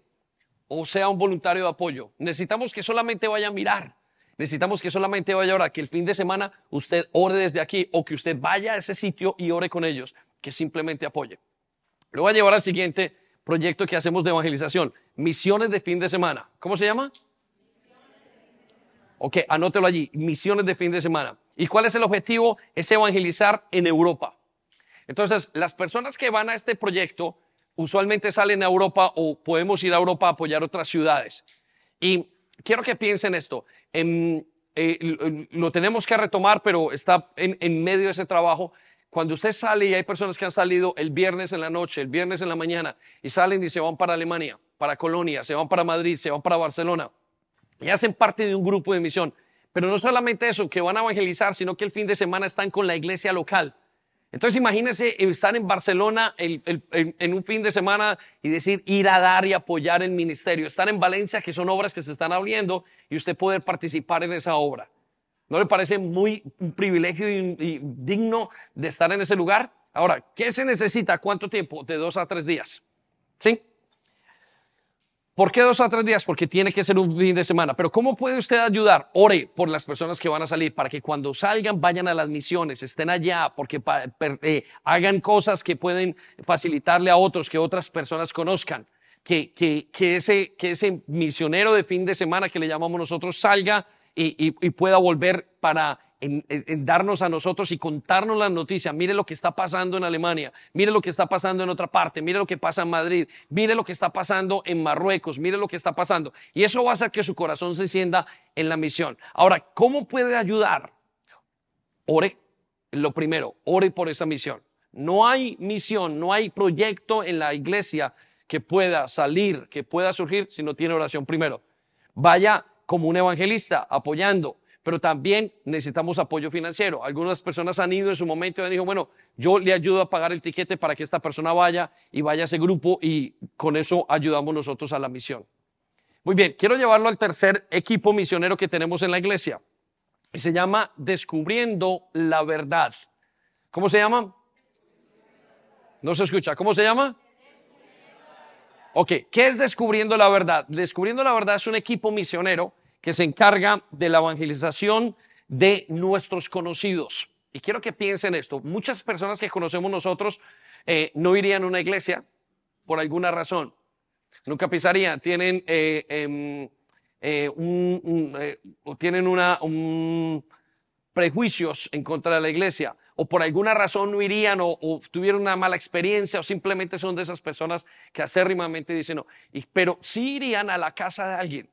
o sea un voluntario de apoyo. Necesitamos que solamente vaya a mirar. Necesitamos que solamente vaya a orar, que el fin de semana usted ore desde aquí o que usted vaya a ese sitio y ore con ellos, que simplemente apoye. Lo voy a llevar al siguiente proyecto que hacemos de evangelización, misiones de fin de semana. ¿Cómo se llama? Ok, anótelo allí, misiones de fin de semana. ¿Y cuál es el objetivo? Es evangelizar en Europa. Entonces, las personas que van a este proyecto usualmente salen a Europa o podemos ir a Europa a apoyar otras ciudades. Y quiero que piensen esto. En, eh, lo tenemos que retomar, pero está en, en medio de ese trabajo. Cuando usted sale y hay personas que han salido el viernes en la noche, el viernes en la mañana, y salen y se van para Alemania, para Colonia, se van para Madrid, se van para Barcelona y hacen parte de un grupo de misión. Pero no solamente eso, que van a evangelizar, sino que el fin de semana están con la iglesia local. Entonces imagínense estar en Barcelona en un fin de semana y decir ir a dar y apoyar el ministerio. Estar en Valencia, que son obras que se están abriendo, y usted poder participar en esa obra. ¿No le parece muy un privilegio y, digno de estar en ese lugar? Ahora, ¿qué se necesita? ¿Cuánto tiempo? De dos a tres días. ¿Sí? ¿Por qué dos a tres días? Porque tiene que ser un fin de semana. Pero ¿cómo puede usted ayudar? Ore por las personas que van a salir para que cuando salgan vayan a las misiones, estén allá, porque eh, hagan cosas que pueden facilitarle a otros, que otras personas conozcan. Que, ese misionero de fin de semana que le llamamos nosotros salga y, pueda volver para en, darnos a nosotros y contarnos las noticias. Mire lo que está pasando en Alemania, mire lo que está pasando en otra parte, mire lo que pasa en Madrid, mire lo que está pasando en Marruecos, mire lo que está pasando. Y eso va a hacer que su corazón se encienda en la misión. Ahora, ¿cómo puede ayudar? Ore, lo primero, ore por esa misión. No hay misión, no hay proyecto en la iglesia que pueda salir, que pueda surgir si no tiene oración primero. Vaya como un evangelista, apoyando, pero también necesitamos apoyo financiero. Algunas personas han ido en su momento y han dicho, bueno, yo le ayudo a pagar el tiquete para que esta persona vaya y vaya a ese grupo y con eso ayudamos nosotros a la misión. Muy bien, quiero llevarlo al tercer equipo misionero que tenemos en la iglesia y se llama Descubriendo la Verdad. ¿Cómo se llama? No se escucha. ¿Cómo se llama? Ok, ¿qué es Descubriendo la Verdad? Descubriendo la Verdad es un equipo misionero que se encarga de la evangelización de nuestros conocidos. Y quiero que piensen esto. Muchas personas que conocemos nosotros eh, no irían a una iglesia por alguna razón. Nunca pisarían. Tienen, eh, em, eh, un, tienen una, prejuicios en contra de la iglesia o por alguna razón no irían o, tuvieron una mala experiencia o simplemente son de esas personas que acérrimamente dicen no, pero sí irían a la casa de alguien.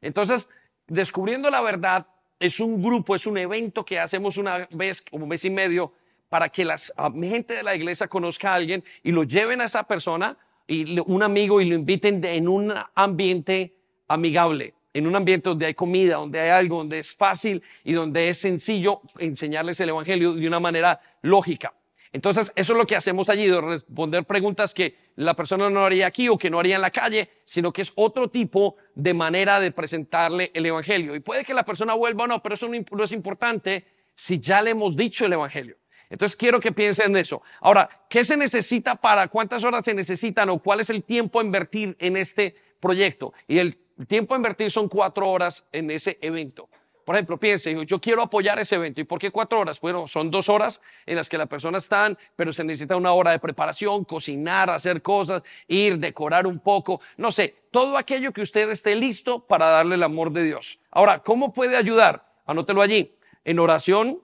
Entonces, descubriendo la verdad es un grupo, es un evento que hacemos una vez, como un mes y medio, para que la gente de la iglesia conozca a alguien y lo lleven a esa persona y un amigo y lo inviten en un ambiente amigable en un ambiente donde hay comida, donde hay algo, donde es fácil y donde es sencillo enseñarles el Evangelio de una manera lógica. Entonces, eso es lo que hacemos allí, de responder preguntas que la persona no haría aquí o que no haría en la calle, sino que es otro tipo de manera de presentarle el Evangelio. Y puede que la persona vuelva o no, pero eso no es importante si ya le hemos dicho el Evangelio. Entonces quiero que piensen en eso. Ahora, ¿qué se necesita para cuántas horas se necesitan o cuál es el tiempo a invertir en este proyecto? Y el tiempo a invertir son cuatro horas en ese evento. Por ejemplo, piense, yo quiero apoyar ese evento. ¿Y por qué cuatro horas? Bueno, son dos horas en las que la persona está, pero se necesita una hora de preparación, cocinar, hacer cosas, ir, decorar un poco, no sé, todo aquello que usted esté listo para darle el amor de Dios. Ahora, ¿cómo puede ayudar? Anótelo allí. En oración,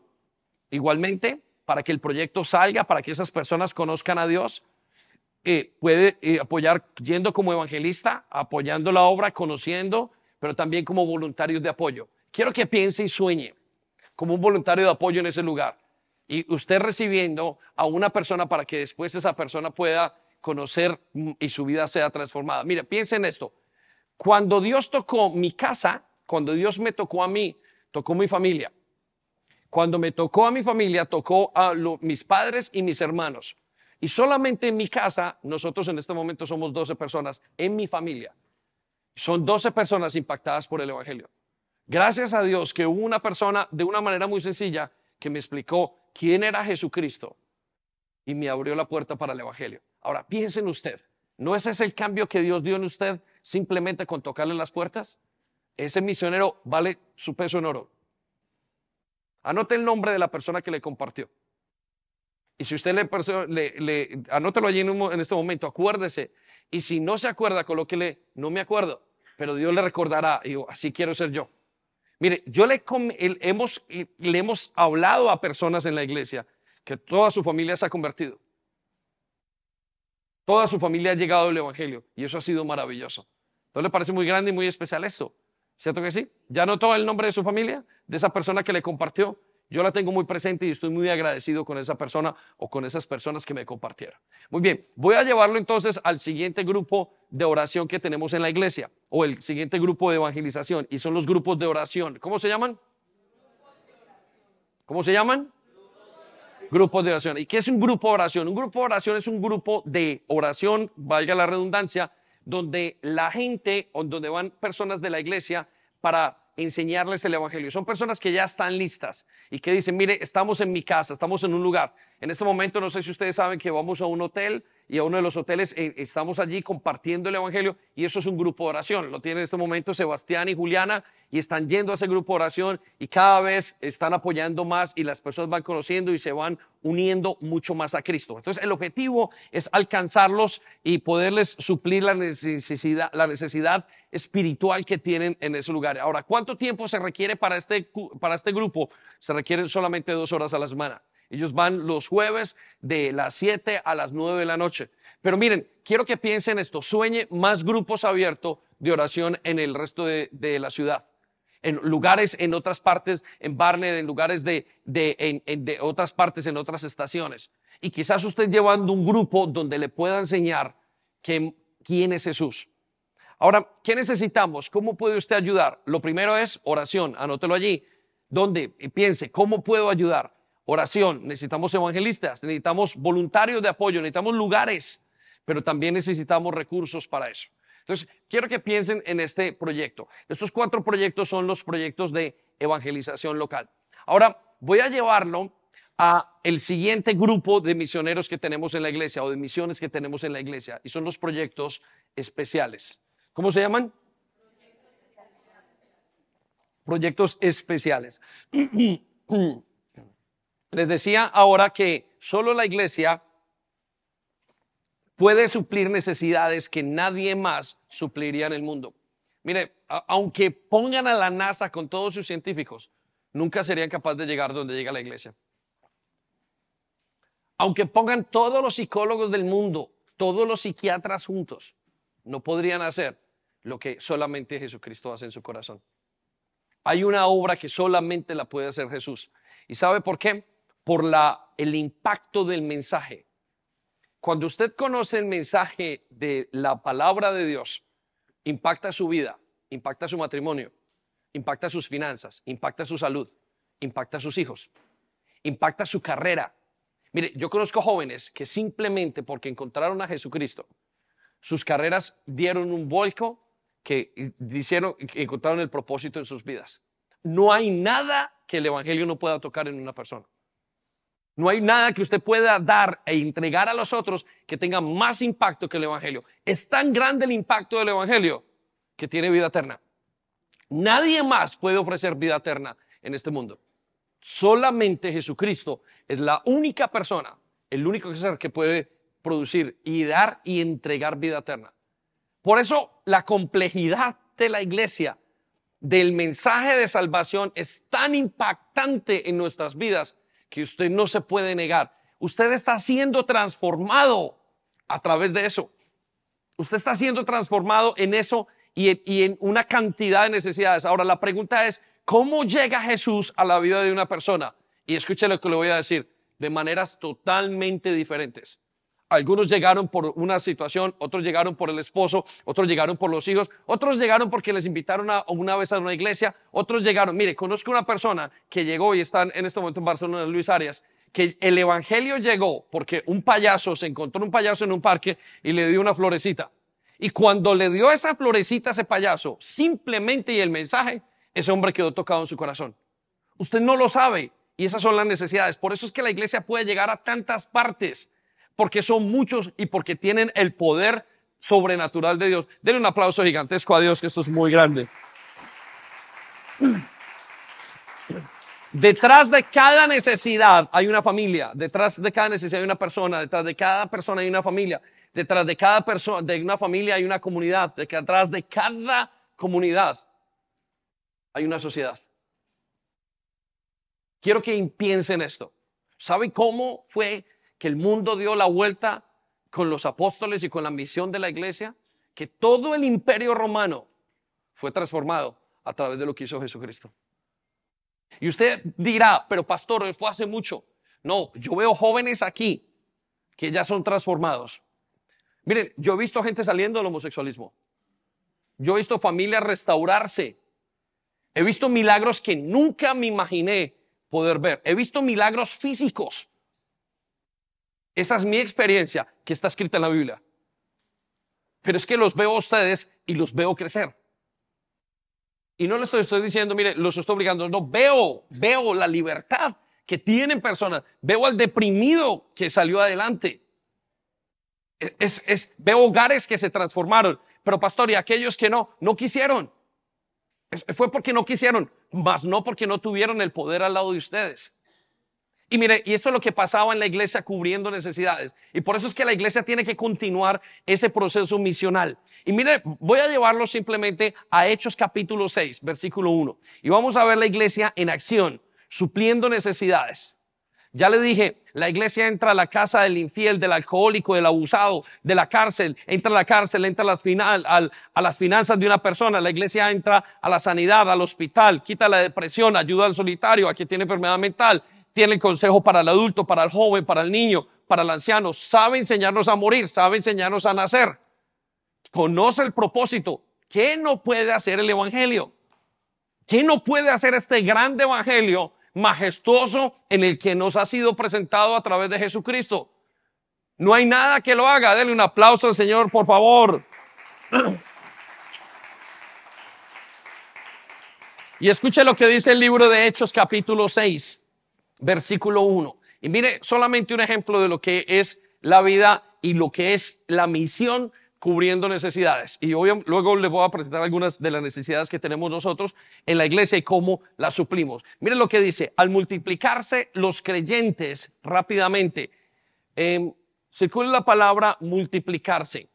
igualmente, para que el proyecto salga, para que esas personas conozcan a Dios eh, puede eh, apoyar yendo como evangelista, apoyando la obra, conociendo, pero también como voluntarios de apoyo. Quiero que piense y sueñe como un voluntario de apoyo en ese lugar. Y usted recibiendo a una persona para que después esa persona pueda conocer y su vida sea transformada. Mire, piense en esto. Cuando Dios tocó mi casa, cuando Dios me tocó a mí, tocó mi familia. Cuando me tocó a mi familia, tocó a mis padres y mis hermanos. Y solamente en mi casa, nosotros en este momento somos 12 personas, en mi familia. Son 12 personas impactadas por el Evangelio. Gracias a Dios que hubo una persona de una manera muy sencilla que me explicó quién era Jesucristo y me abrió la puerta para el Evangelio. Ahora, piensen usted, ¿no ese es el cambio que Dios dio en usted simplemente con tocarle las puertas? Ese misionero vale su peso en oro. Anote el nombre de la persona que le compartió. Y si usted le, anótalo allí en, este momento, acuérdese. Y si no se acuerda, colóquele, no me acuerdo, pero Dios le recordará, y así quiero ser yo. Mire, yo le, hemos, hablado a personas en la iglesia que toda su familia se ha convertido. Toda su familia ha llegado al Evangelio y eso ha sido maravilloso. ¿No le parece muy grande y muy especial esto? ¿Cierto que sí? ¿Ya notó el nombre de su familia? De esa persona que le compartió yo la tengo muy presente y estoy muy agradecido con esa persona o con esas personas que me compartieron. Muy bien, voy a llevarlo entonces al siguiente grupo de oración que tenemos en la iglesia o el siguiente grupo de evangelización y son los grupos de oración. ¿Cómo se llaman? ¿Cómo se llaman? Grupos de oración. ¿Y qué es un grupo de oración? Un grupo de oración es un grupo de oración, valga la redundancia, donde la gente donde van personas de la iglesia para enseñarles el Evangelio. Son personas que ya están listas y que dicen, mire, estamos en mi casa, estamos en un lugar. En este momento, no sé si ustedes saben que vamos a un hotel y a uno de los hoteles eh, estamos allí compartiendo el Evangelio y eso es un grupo de oración. Lo tiene en este momento Sebastián y Juliana y están yendo a ese grupo de oración y cada vez están apoyando más y las personas van conociendo y se van uniendo mucho más a Cristo. Entonces el objetivo es alcanzarlos y poderles suplir la necesidad, la necesidad espiritual que tienen en ese lugar. Ahora, ¿cuánto tiempo se requiere para este, para este grupo? Se requieren solamente dos horas a la semana. Ellos van los jueves de las 7 a las 9 de la noche. Pero miren, quiero que piensen esto, sueñe más grupos abiertos de oración en el resto de, la ciudad. En lugares, en otras partes, en Barnet, en lugares de, de, de otras partes, en otras estaciones. Y quizás usted llevando un grupo donde le pueda enseñar que, quién es Jesús. Ahora, ¿qué necesitamos? ¿Cómo puede usted ayudar? Lo primero es oración, anótelo allí. Donde piense, ¿cómo puedo ayudar? Oración, necesitamos evangelistas, necesitamos voluntarios de apoyo, necesitamos lugares, pero también necesitamos recursos para eso. Entonces, quiero que piensen en este proyecto. Estos cuatro proyectos son los proyectos de evangelización local. Ahora, voy a llevarlo a el siguiente grupo de misioneros que tenemos en la iglesia o de misiones que tenemos en la iglesia y son los proyectos especiales. ¿Cómo se llaman? Proyectos especiales. Les decía ahora que solo la iglesia puede suplir necesidades que nadie más supliría en el mundo. Mire, aunque pongan a la NASA con todos sus científicos, nunca serían capaces de llegar donde llega la iglesia. Aunque pongan todos los psicólogos del mundo, todos los psiquiatras juntos, no podrían hacer lo que solamente Jesucristo hace en su corazón. Hay una obra que solamente la puede hacer Jesús. ¿Y sabe por qué? Por la, el impacto del mensaje. Cuando usted conoce el mensaje de la palabra de Dios, impacta su vida, impacta su matrimonio, impacta sus finanzas, impacta su salud, impacta sus hijos, impacta su carrera. Mire, yo conozco jóvenes que simplemente porque encontraron a Jesucristo, sus carreras dieron un vuelco que hicieron, encontraron el propósito en sus vidas. No hay nada que el Evangelio no pueda tocar en una persona. No hay nada que usted pueda dar e entregar a los otros que tenga más impacto que el Evangelio. Es tan grande el impacto del Evangelio que tiene vida eterna. Nadie más puede ofrecer vida eterna en este mundo. Solamente Jesucristo es la única persona, el único que puede producir y dar y entregar vida eterna. Por eso la complejidad de la iglesia, del mensaje de salvación, es tan impactante en nuestras vidas que usted no se puede negar. Usted está siendo transformado a través de eso. Usted está siendo transformado en eso y en, una cantidad de necesidades. Ahora, la pregunta es, ¿cómo llega Jesús a la vida de una persona? Y escuche lo que le voy a decir, de maneras totalmente diferentes. Algunos llegaron por una situación, otros llegaron por el esposo, otros llegaron por los hijos, otros llegaron porque les invitaron una vez a una iglesia, otros llegaron. Mire, conozco una persona que llegó y está en este momento en Barcelona, Luis Arias, que el evangelio llegó porque un payaso se encontró un payaso en un parque y le dio una florecita. Y cuando le dio esa florecita a ese payaso, simplemente y el mensaje, ese hombre quedó tocado en su corazón. Usted no lo sabe y esas son las necesidades. Por eso es que la iglesia puede llegar a tantas partes porque son muchos y porque tienen el poder sobrenatural de Dios. Denle un aplauso gigantesco a Dios, que esto es muy grande. Detrás de cada necesidad hay una familia, detrás de cada necesidad hay una persona, detrás de cada persona hay una familia, detrás de cada persona, de una familia hay una comunidad, detrás de cada comunidad hay una sociedad. Quiero que piensen esto. ¿Sabe cómo fue que el mundo dio la vuelta con los apóstoles y con la misión de la iglesia, que todo el imperio romano fue transformado a través de lo que hizo Jesucristo. Y usted dirá, pero pastor, fue hace mucho. No, yo veo jóvenes aquí que ya son transformados. Miren, yo he visto gente saliendo del homosexualismo. Yo he visto familias restaurarse. He visto milagros que nunca me imaginé poder ver. He visto milagros físicos. Esa es mi experiencia que está escrita en la Biblia. Pero es que los veo a ustedes y los veo crecer. Y no les estoy, diciendo, mire, los estoy obligando. No, veo, veo la libertad que tienen personas. Veo al deprimido que salió adelante. Es, es, veo hogares que se transformaron. Pero pastor, y aquellos que no, no quisieron. Fue porque no quisieron, más no porque no tuvieron el poder al lado de ustedes. Y mire, y eso es lo que pasaba en la iglesia cubriendo necesidades. Y por eso es que la iglesia tiene que continuar ese proceso misional. Y mire, voy a llevarlo simplemente a Hechos capítulo 6, versículo 1. Y vamos a ver la iglesia en acción, supliendo necesidades. Ya le dije, la iglesia entra a la casa del infiel, del alcohólico, del abusado, de la cárcel, entra a la cárcel, entra a las, final, a las finanzas de una persona, la iglesia entra a la sanidad, al hospital, quita la depresión, ayuda al solitario, a quien tiene enfermedad mental, tiene consejo para el adulto, para el joven, para el niño, para el anciano, sabe enseñarnos a morir, sabe enseñarnos a nacer, conoce el propósito. ¿Qué no puede hacer el Evangelio? ¿Qué no puede hacer este grande Evangelio majestuoso en el que nos ha sido presentado a través de Jesucristo. No hay nada que lo haga. Denle un aplauso al Señor, por favor. Y escuche lo que dice el libro de Hechos capítulo 6, versículo 1. Y mire solamente un ejemplo de lo que es la vida y lo que es la misión cubriendo necesidades. Y luego les voy a presentar algunas de las necesidades que tenemos nosotros en la iglesia y cómo las suplimos. Miren lo que dice, al multiplicarse los creyentes rápidamente, eh, circula la palabra multiplicarse.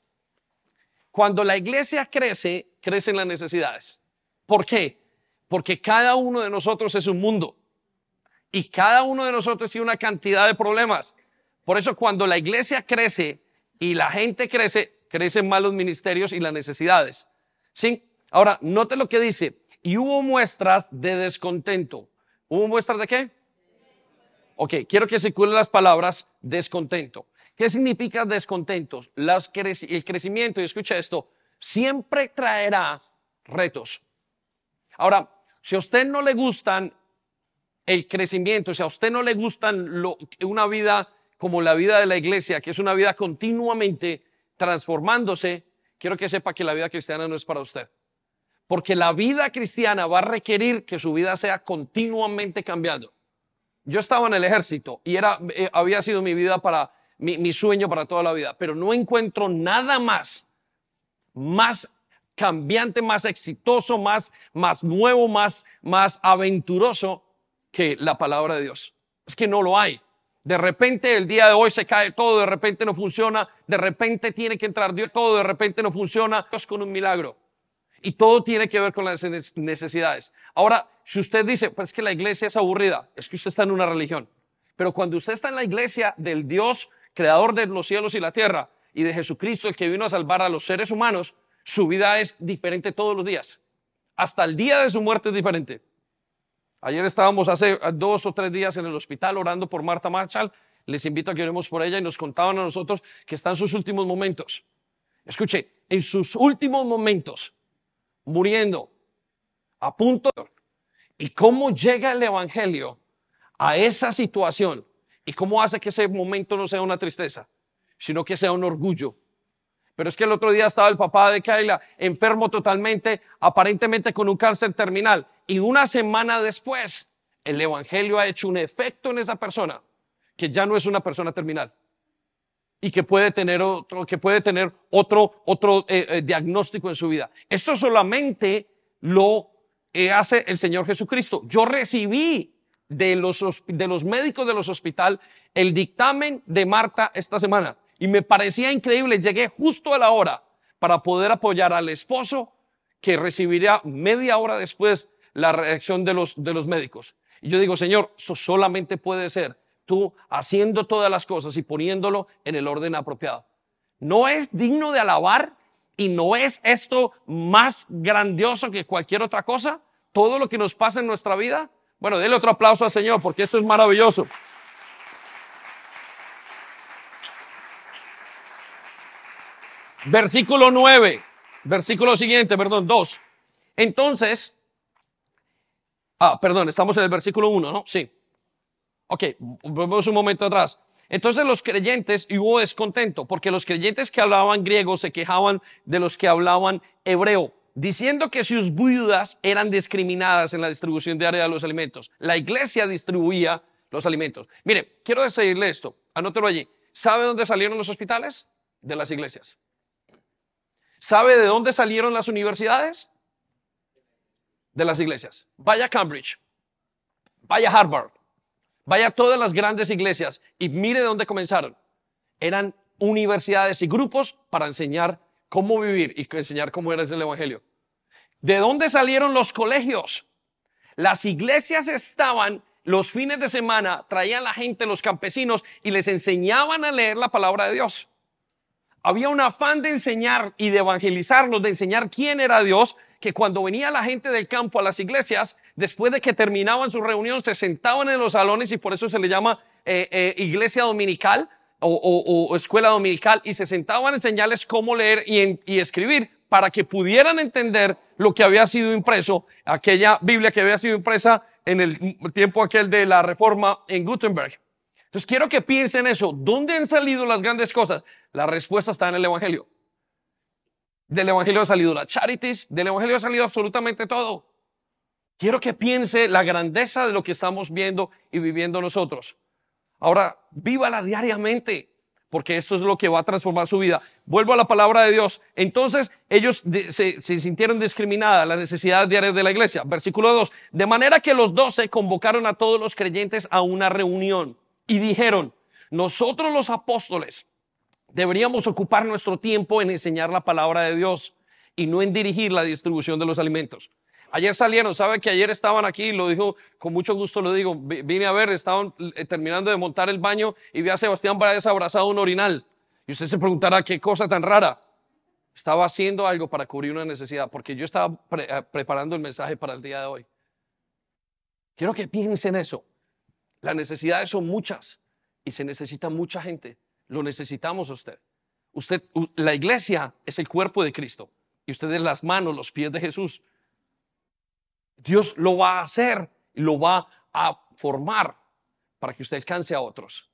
Cuando la iglesia crece, crecen las necesidades. ¿Por qué? Porque cada uno de nosotros es un mundo y cada uno de nosotros tiene una cantidad de problemas. Por eso cuando la iglesia crece y la gente crece, crecen más los ministerios y las necesidades. ¿Sí? Ahora, note lo que dice. Y hubo muestras de descontento. ¿Hubo muestras de qué? Ok, quiero que circulen las palabras descontento. ¿Qué significa descontento? Las el crecimiento, y escucha esto, siempre traerá retos. Ahora, si a usted no le gustan el crecimiento, si a usted no le gustan una vida como la vida de la iglesia, que es una vida continuamente transformándose, quiero que sepa que la vida cristiana no es para usted. Porque la vida cristiana va a requerir que su vida sea continuamente cambiando. Yo estaba en el ejército y era, eh, había sido mi vida para, mi, mi sueño para toda la vida, pero no encuentro nada más, más cambiante, más exitoso, más, más nuevo, más, más aventuroso que la palabra de Dios. Es que no lo hay. De repente el día de hoy se cae todo, de repente no funciona, de repente tiene que entrar Dios, todo de repente no funciona, Dios con un milagro. Y todo tiene que ver con las necesidades. Ahora, si usted dice, pues es que la iglesia es aburrida, es que usted está en una religión. Pero cuando usted está en la iglesia del Dios, creador de los cielos y la tierra, y de Jesucristo, el que vino a salvar a los seres humanos, su vida es diferente todos los días. Hasta el día de su muerte es diferente. Ayer estábamos hace dos o tres días en el hospital orando por Marta Marshall. Les invito a que oremos por ella y nos contaban a nosotros que está en sus últimos momentos. Escuche, en sus últimos momentos, muriendo, a punto. ¿Y cómo llega el Evangelio a esa situación? ¿Y cómo hace que ese momento no sea una tristeza, sino que sea un orgullo? Pero es que el otro día estaba el papá de Kayla enfermo totalmente, aparentemente con un cáncer terminal. Y una semana después, el Evangelio ha hecho un efecto en esa persona que ya no es una persona terminal y que puede tener otro, que puede tener otro, otro eh, eh, diagnóstico en su vida. Esto solamente lo eh, hace el Señor Jesucristo. Yo recibí de los, de los médicos de los hospitales el dictamen de Marta esta semana y me parecía increíble. Llegué justo a la hora para poder apoyar al esposo que recibiría media hora después la reacción de los, de los médicos. Y yo digo, Señor, solamente puede ser tú haciendo todas las cosas y poniéndolo en el orden apropiado. No es digno de alabar y no es esto más grandioso que cualquier otra cosa. Todo lo que nos pasa en nuestra vida Bueno, denle otro aplauso al Señor porque eso es maravilloso. Versículo 9, versículo siguiente, perdón, 2. Entonces, ah, perdón, estamos en el versículo 1, ¿no? Sí. Ok, volvemos un momento atrás. Entonces los creyentes, y hubo descontento, porque los creyentes que hablaban griego se quejaban de los que hablaban hebreo, diciendo que sus viudas eran discriminadas en la distribución diaria de los alimentos. La iglesia distribuía los alimentos. Mire, quiero decirle esto, anótelo allí. ¿Sabe dónde salieron los hospitales? De las iglesias. ¿Sabe de dónde salieron las universidades? De las iglesias. Vaya Cambridge, vaya Harvard, vaya todas las grandes iglesias y mire de dónde comenzaron. Eran universidades y grupos para enseñar cómo vivir y enseñar cómo era el evangelio. ¿De dónde salieron los colegios? Las iglesias estaban los fines de semana, traían la gente, los campesinos, y les enseñaban a leer la palabra de Dios había un afán de enseñar y de evangelizarlos, de enseñar quién era Dios, que cuando venía la gente del campo a las iglesias, después de que terminaban su reunión, se sentaban en los salones y por eso se le llama eh, eh, iglesia dominical o, escuela dominical y se sentaban a enseñarles cómo leer y, y escribir para que pudieran entender lo que había sido impreso, aquella Biblia que había sido impresa en el tiempo aquel de la reforma en Gutenberg. Entonces quiero que piensen eso. ¿Dónde han salido las grandes cosas? La respuesta está en el Evangelio. Del Evangelio ha salido la charities, del Evangelio ha salido absolutamente todo. Quiero que piense la grandeza de lo que estamos viendo y viviendo nosotros. Ahora, vívala diariamente, porque esto es lo que va a transformar su vida. Vuelvo a la palabra de Dios. Entonces, ellos se, sintieron discriminadas las necesidades diarias de la iglesia. Versículo 2. De manera que los doce convocaron a todos los creyentes a una reunión y dijeron, nosotros los apóstoles, Deberíamos ocupar nuestro tiempo en enseñar la palabra de Dios y no en dirigir la distribución de los alimentos. Ayer salieron, sabe que ayer estaban aquí, lo dijo, con mucho gusto lo digo, vine a ver, estaban eh, terminando de montar el baño y vi a Sebastián Baez abrazado un orinal. Y usted se preguntará, qué cosa tan rara. Estaba haciendo algo para cubrir una necesidad, porque yo estaba eh, preparando el mensaje para el día de hoy. Quiero que piensen eso. Las necesidades son muchas y se necesita mucha gente lo necesitamos usted. Usted, la iglesia es el cuerpo de Cristo y usted es las manos, los pies de Jesús. Dios lo va a hacer y lo va a formar para que usted alcance a otros.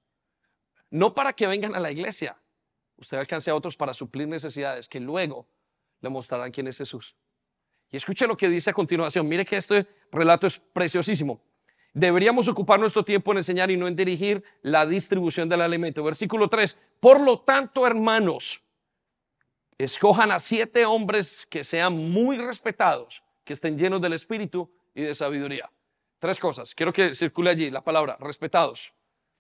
No para que vengan a la iglesia, usted alcance a otros para suplir necesidades que luego le mostrarán quién es Jesús. Y escuche lo que dice a continuación. Mire que este relato es preciosísimo. Deberíamos ocupar nuestro tiempo en enseñar y no en dirigir la distribución del alimento. Versículo 3. Por lo tanto, hermanos, escojan a siete hombres que sean muy respetados, que estén llenos del espíritu y de sabiduría. Tres cosas. Quiero que circule allí la palabra respetados.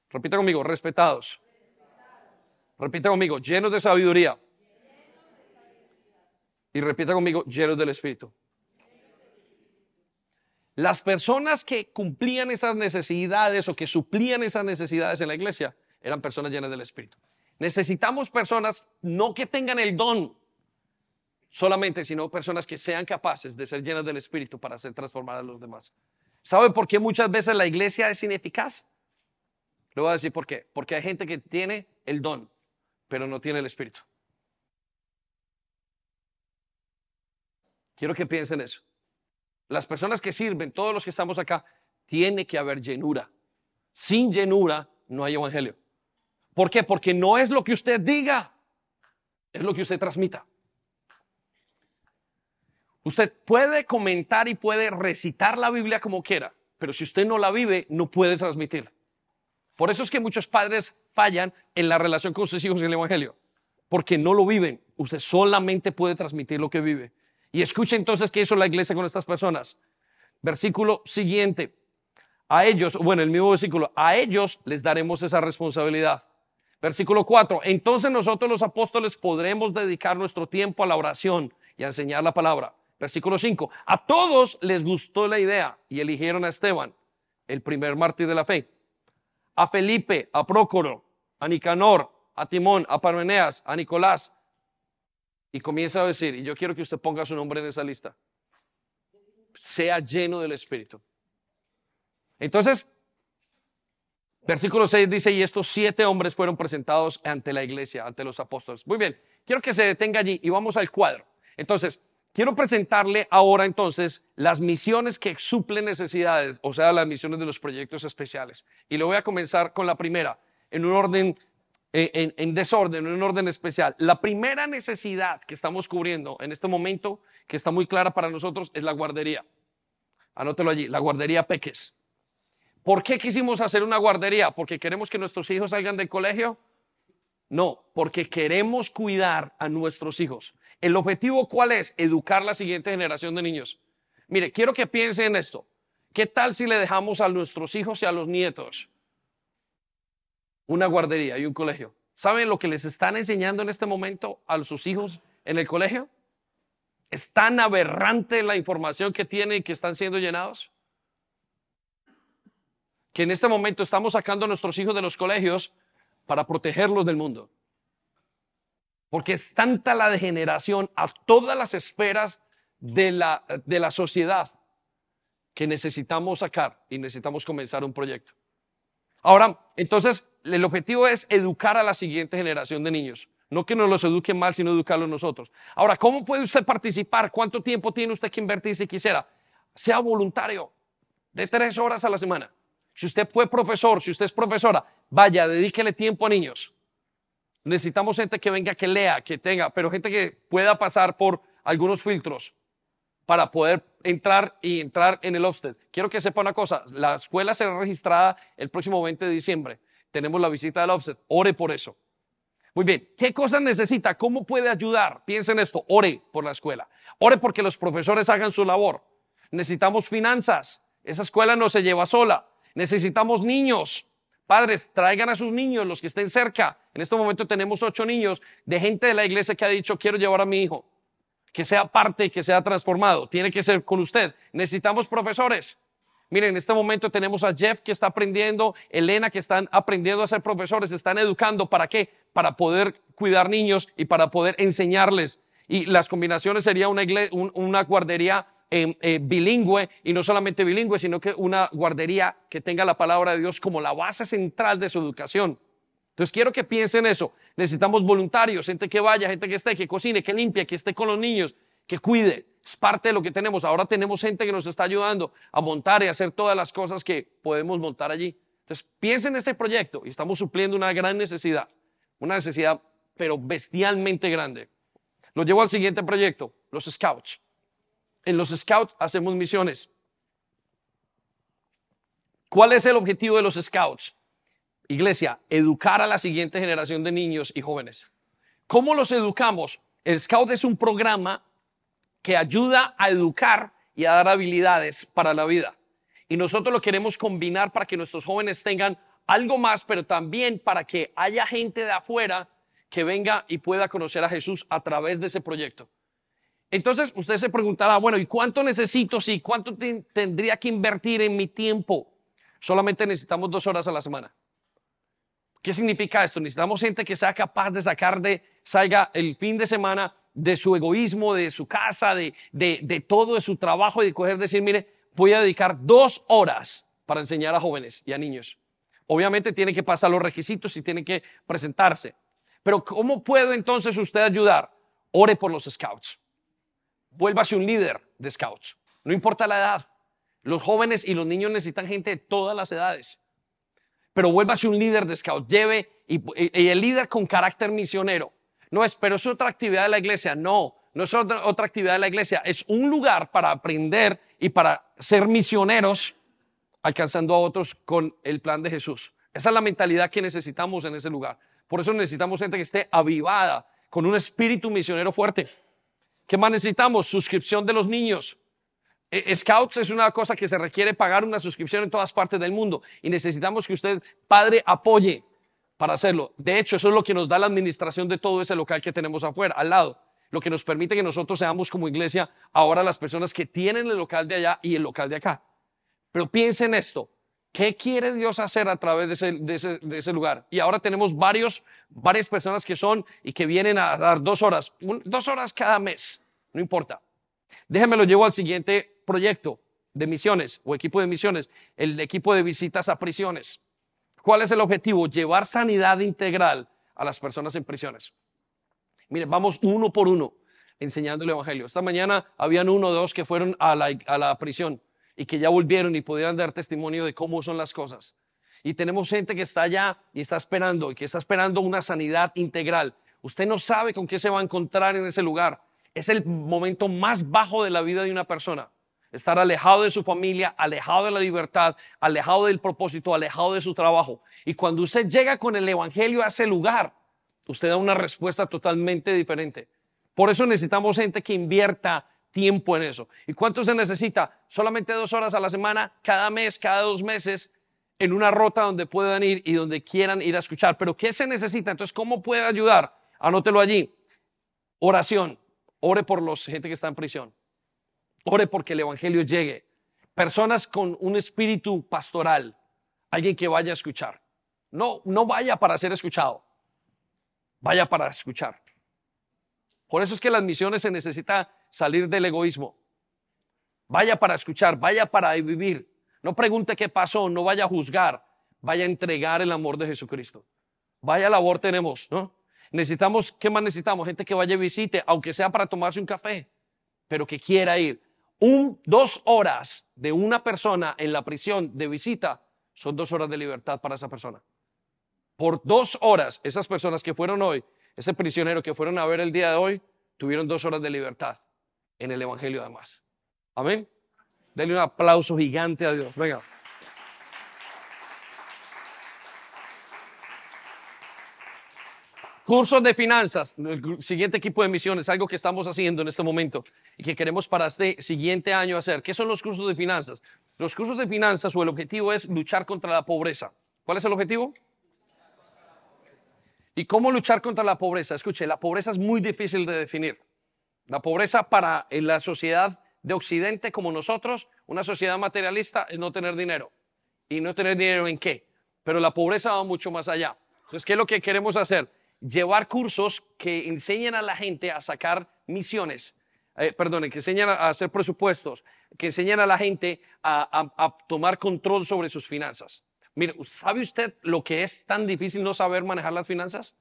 Repita conmigo, respetados. Repita conmigo, llenos de sabiduría. Y repita conmigo, llenos del espíritu. Las personas que cumplían esas necesidades o que suplían esas necesidades en la iglesia eran personas llenas del Espíritu. Necesitamos personas no que tengan el don solamente, sino personas que sean capaces de ser llenas del Espíritu para hacer transformar a los demás. ¿Sabe por qué muchas veces la iglesia es ineficaz? Le voy a decir por qué. Porque hay gente que tiene el don, pero no tiene el Espíritu. Quiero que piensen eso. Las personas que sirven, todos los que estamos acá, tiene que haber llenura. Sin llenura no hay evangelio. ¿Por qué? Porque no es lo que usted diga, es lo que usted transmita. Usted puede comentar y puede recitar la Biblia como quiera, pero si usted no la vive, no puede transmitirla. Por eso es que muchos padres fallan en la relación con sus hijos en el Evangelio, porque no lo viven. Usted solamente puede transmitir lo que vive. Y escuche entonces qué hizo la iglesia con estas personas. Versículo siguiente. A ellos, bueno, el mismo versículo, a ellos les daremos esa responsabilidad. Versículo 4. Entonces nosotros los apóstoles podremos dedicar nuestro tiempo a la oración y a enseñar la palabra. Versículo 5. A todos les gustó la idea y eligieron a Esteban, el primer mártir de la fe. A Felipe, a Prócoro, a Nicanor, a Timón, a Parmeneas, a Nicolás, y comienza a decir, y yo quiero que usted ponga su nombre en esa lista, sea lleno del Espíritu. Entonces, versículo 6 dice, y estos siete hombres fueron presentados ante la iglesia, ante los apóstoles. Muy bien, quiero que se detenga allí y vamos al cuadro. Entonces, quiero presentarle ahora entonces las misiones que suplen necesidades, o sea, las misiones de los proyectos especiales. Y lo voy a comenzar con la primera, en un orden en, desorden, en un orden especial. La primera necesidad que estamos cubriendo en este momento, que está muy clara para nosotros, es la guardería. Anótelo allí, la guardería Peques. ¿Por qué quisimos hacer una guardería? ¿Porque queremos que nuestros hijos salgan del colegio? No, porque queremos cuidar a nuestros hijos. ¿El objetivo cuál es? Educar la siguiente generación de niños. Mire, quiero que piensen en esto. ¿Qué tal si le dejamos a nuestros hijos y a los nietos una guardería y un colegio. ¿Saben lo que les están enseñando en este momento a sus hijos en el colegio? ¿Es tan aberrante la información que tienen y que están siendo llenados? Que en este momento estamos sacando a nuestros hijos de los colegios para protegerlos del mundo. Porque es tanta la degeneración a todas las esferas de la, de la sociedad que necesitamos sacar y necesitamos comenzar un proyecto. Ahora, entonces, el objetivo es educar a la siguiente generación de niños. No que nos los eduquen mal, sino educarlos nosotros. Ahora, ¿cómo puede usted participar? ¿Cuánto tiempo tiene usted que invertir si quisiera? Sea voluntario, de tres horas a la semana. Si usted fue profesor, si usted es profesora, vaya, dedíquele tiempo a niños. Necesitamos gente que venga, que lea, que tenga, pero gente que pueda pasar por algunos filtros para poder entrar y entrar en el Ofsted. Quiero que sepa una cosa, la escuela será registrada el próximo 20 de diciembre. Tenemos la visita del Ofsted. Ore por eso. Muy bien, ¿qué cosas necesita? ¿Cómo puede ayudar? Piensen esto, ore por la escuela. Ore porque los profesores hagan su labor. Necesitamos finanzas. Esa escuela no se lleva sola. Necesitamos niños. Padres, traigan a sus niños, los que estén cerca. En este momento tenemos ocho niños de gente de la iglesia que ha dicho, quiero llevar a mi hijo que sea parte, que sea transformado. Tiene que ser con usted. Necesitamos profesores. Miren, en este momento tenemos a Jeff que está aprendiendo, Elena que están aprendiendo a ser profesores, están educando. ¿Para qué? Para poder cuidar niños y para poder enseñarles. Y las combinaciones sería una, guardería em, eh, bilingüe y no solamente bilingüe, sino que una guardería que tenga la palabra de Dios como la base central de su educación. Entonces quiero que piensen eso. Necesitamos voluntarios, gente que vaya, gente que esté, que cocine, que limpie, que esté con los niños, que cuide. Es parte de lo que tenemos. Ahora tenemos gente que nos está ayudando a montar y hacer todas las cosas que podemos montar allí. Entonces piensen en ese proyecto y estamos supliendo una gran necesidad. Una necesidad, pero bestialmente grande. Lo llevo al siguiente proyecto, los Scouts. En los Scouts hacemos misiones. ¿Cuál es el objetivo de los Scouts? Iglesia, educar a la siguiente generación de niños y jóvenes. ¿Cómo los educamos? El Scout es un programa que ayuda a educar y a dar habilidades para la vida. Y nosotros lo queremos combinar para que nuestros jóvenes tengan algo más, pero también para que haya gente de afuera que venga y pueda conocer a Jesús a través de ese proyecto. Entonces usted se preguntará, bueno, ¿y cuánto necesito? Sí, ¿cuánto tendría que invertir en mi tiempo? Solamente necesitamos dos horas a la semana. ¿Qué significa esto? Necesitamos gente que sea capaz de sacar de, salga el fin de semana de su egoísmo, de su casa, de, de, todo, de su trabajo y de coger, decir, mire, voy a dedicar dos horas para enseñar a jóvenes y a niños. Obviamente tiene que pasar los requisitos y tiene que presentarse. Pero ¿cómo puedo entonces usted ayudar? Ore por los scouts. Vuélvase un líder de scouts. No importa la edad. Los jóvenes y los niños necesitan gente de todas las edades pero vuélvase un líder de scout, lleve y, el líder con carácter misionero. No es, pero es otra actividad de la iglesia. No, no es otra, otra actividad de la iglesia. Es un lugar para aprender y para ser misioneros, alcanzando a otros con el plan de Jesús. Esa es la mentalidad que necesitamos en ese lugar. Por eso necesitamos gente que esté avivada, con un espíritu misionero fuerte. ¿Qué más necesitamos? Suscripción de los niños. Eh, Scouts es una cosa que se requiere pagar una suscripción en todas partes del mundo y necesitamos que usted, padre, apoye para hacerlo. De hecho, eso es lo que nos da la administración de todo ese local que tenemos afuera, al lado. Lo que nos permite que nosotros seamos como iglesia ahora las personas que tienen el local de allá y el local de acá. Pero piensen esto. ¿Qué quiere Dios hacer a través de ese, lugar? Y ahora tenemos varios, varias personas que son y que vienen a dar dos horas, dos horas cada mes, no importa. Déjenme lo llevo al siguiente proyecto. de misiones o equipo de misiones, el equipo de visitas a prisiones. ¿Cuál es el objetivo? Llevar sanidad integral a las personas en prisiones. Miren, vamos uno por uno enseñando el Evangelio. Esta mañana habían uno o dos que fueron a la, a la prisión y que ya volvieron y pudieran dar testimonio de cómo son las cosas. Y tenemos gente que está allá y está esperando, y que está esperando una sanidad integral. Usted no sabe con qué se va a encontrar en ese lugar. Es el momento más bajo de la vida de una persona. Estar alejado de su familia, alejado de la libertad, alejado del propósito, alejado de su trabajo. Y cuando usted llega con el Evangelio a ese lugar, usted da una respuesta totalmente diferente. Por eso necesitamos gente que invierta tiempo en eso. ¿Y cuánto se necesita? Solamente dos horas a la semana, cada mes, cada dos meses, en una rota donde puedan ir y donde quieran ir a escuchar. Pero ¿qué se necesita? Entonces, ¿cómo puede ayudar? Anótelo allí. Oración. Ore por la gente que está en prisión. Ore porque el Evangelio llegue. Personas con un espíritu pastoral. Alguien que vaya a escuchar. No, no vaya para ser escuchado. Vaya para escuchar. Por eso es que las misiones se necesita salir del egoísmo. Vaya para escuchar, vaya para vivir. No pregunte qué pasó, no vaya a juzgar, vaya a entregar el amor de Jesucristo. Vaya labor tenemos, ¿no? Necesitamos, ¿qué más necesitamos? Gente que vaya y visite, aunque sea para tomarse un café, pero que quiera ir. Un, dos horas de una persona en la prisión de visita son dos horas de libertad para esa persona. Por dos horas, esas personas que fueron hoy, ese prisionero que fueron a ver el día de hoy, tuvieron dos horas de libertad en el Evangelio además. Amén. Denle un aplauso gigante a Dios. Venga. Cursos de finanzas, el siguiente equipo de misiones, algo que estamos haciendo en este momento y que queremos para este siguiente año hacer. ¿Qué son los cursos de finanzas? Los cursos de finanzas o el objetivo es luchar contra la pobreza. ¿Cuál es el objetivo? ¿Y cómo luchar contra la pobreza? Escuche, la pobreza es muy difícil de definir. La pobreza para en la sociedad de Occidente como nosotros, una sociedad materialista, es no tener dinero. ¿Y no tener dinero en qué? Pero la pobreza va mucho más allá. Entonces, ¿qué es lo que queremos hacer? Llevar cursos que enseñen a la gente a sacar misiones, eh, perdón, que enseñan a hacer presupuestos, que enseñan a la gente a, tomar control sobre sus finanzas. Mire, ¿sabe usted lo que es tan difícil no saber manejar las finanzas?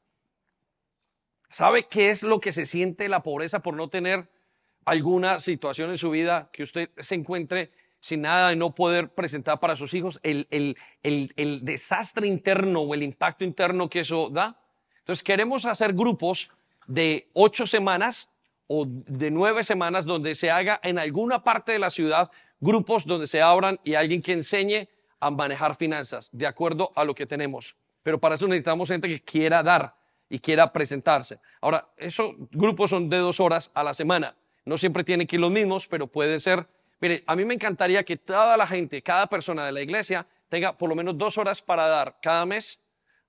¿Sabe qué es lo que se siente la pobreza por no tener alguna situación en su vida que usted se encuentre sin nada y no poder presentar para sus hijos el, el desastre interno o el impacto interno que eso da? Entonces queremos hacer grupos de ocho semanas o de nueve semanas donde se haga en alguna parte de la ciudad grupos donde se abran y alguien que enseñe a manejar finanzas de acuerdo a lo que tenemos. Pero para eso necesitamos gente que quiera dar y quiera presentarse. Ahora, esos grupos son de dos horas a la semana. No siempre tienen que ir los mismos, pero pueden ser. Mire, a mí me encantaría que toda la gente, cada persona de la iglesia tenga por lo menos dos horas para dar cada mes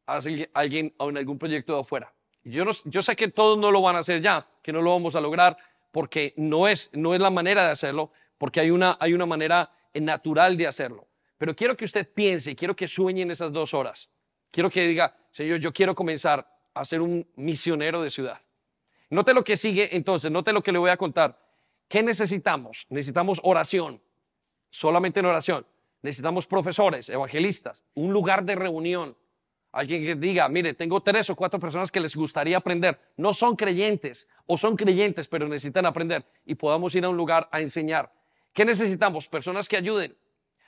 alguien en algún proyecto de afuera. Yo, yo sé que todos no lo van a hacer ya, que no lo vamos a lograr porque no es, no es la manera de hacerlo, porque hay una, hay una manera natural de hacerlo. Pero quiero que usted piense, quiero que sueñe en esas dos horas. Quiero que diga, Señor, yo quiero comenzar a ser un misionero de ciudad. Note lo que sigue entonces, note lo que le voy a contar. ¿Qué necesitamos? Necesitamos oración, solamente en oración. Necesitamos profesores, evangelistas, un lugar de reunión. Alguien que diga, mire, tengo tres o cuatro personas que les gustaría aprender. No son creyentes o son creyentes, pero necesitan aprender y podamos ir a un lugar a enseñar. ¿Qué necesitamos? Personas que ayuden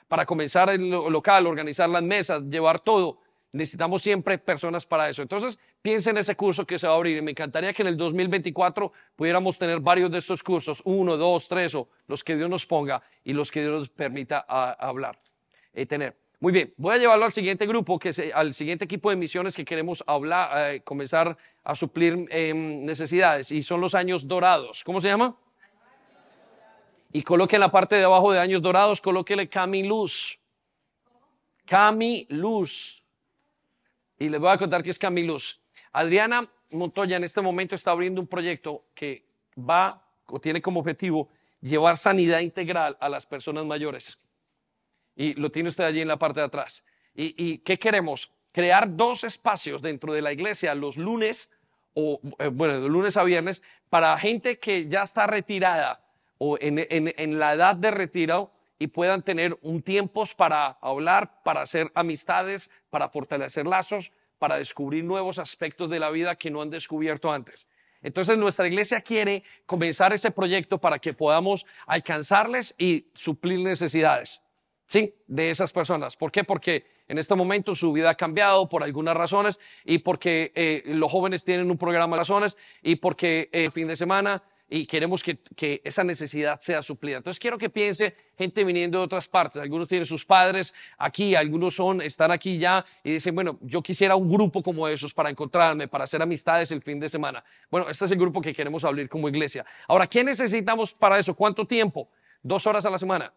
para comenzar el local, organizar las mesas, llevar todo. Necesitamos siempre personas para eso. Entonces, piensen en ese curso que se va a abrir. Y me encantaría que en el 2024 pudiéramos tener varios de estos cursos, uno, dos, tres o los que Dios nos ponga y los que Dios nos permita ah, hablar, y eh, tener. Muy bien, voy a llevarlo al siguiente grupo, que es al siguiente equipo de misiones que queremos hablar, eh, comenzar a suplir em, necesidades, y son los años dorados. ¿Cómo se llama? Y coloque en la parte de abajo de años dorados, colóquele Camiluz. Camiluz. Y les voy a contar qué es Camiluz. Adriana Montoya en este momento está abriendo un proyecto que va o tiene como objetivo llevar sanidad integral a las personas mayores y lo tiene usted allí en la parte de atrás. ¿Y, qué queremos? Crear dos espacios dentro de la iglesia los lunes, o eh, bueno, de lunes a viernes, para gente que ya está retirada o en, la edad de retiro y puedan tener un tiempo para hablar, para hacer amistades, para fortalecer lazos, para descubrir nuevos aspectos de la vida que no han descubierto antes. Entonces nuestra iglesia quiere comenzar ese proyecto para que podamos alcanzarles y suplir necesidades, ¿sí? De esas personas. ¿Por qué? Porque en este momento su vida ha cambiado por algunas razones y porque eh, los jóvenes tienen un programa de razones y porque el eh, fin de semana y queremos que, que, esa necesidad sea suplida. Entonces quiero que piense gente viniendo de otras partes. Algunos tienen sus padres aquí, algunos son, están aquí ya y dicen, bueno, yo quisiera un grupo como esos para encontrarme, para hacer amistades el fin de semana. Bueno, este es el grupo que queremos abrir como iglesia. Ahora, ¿qué necesitamos para eso? ¿Cuánto tiempo? ¿Dos horas a la semana?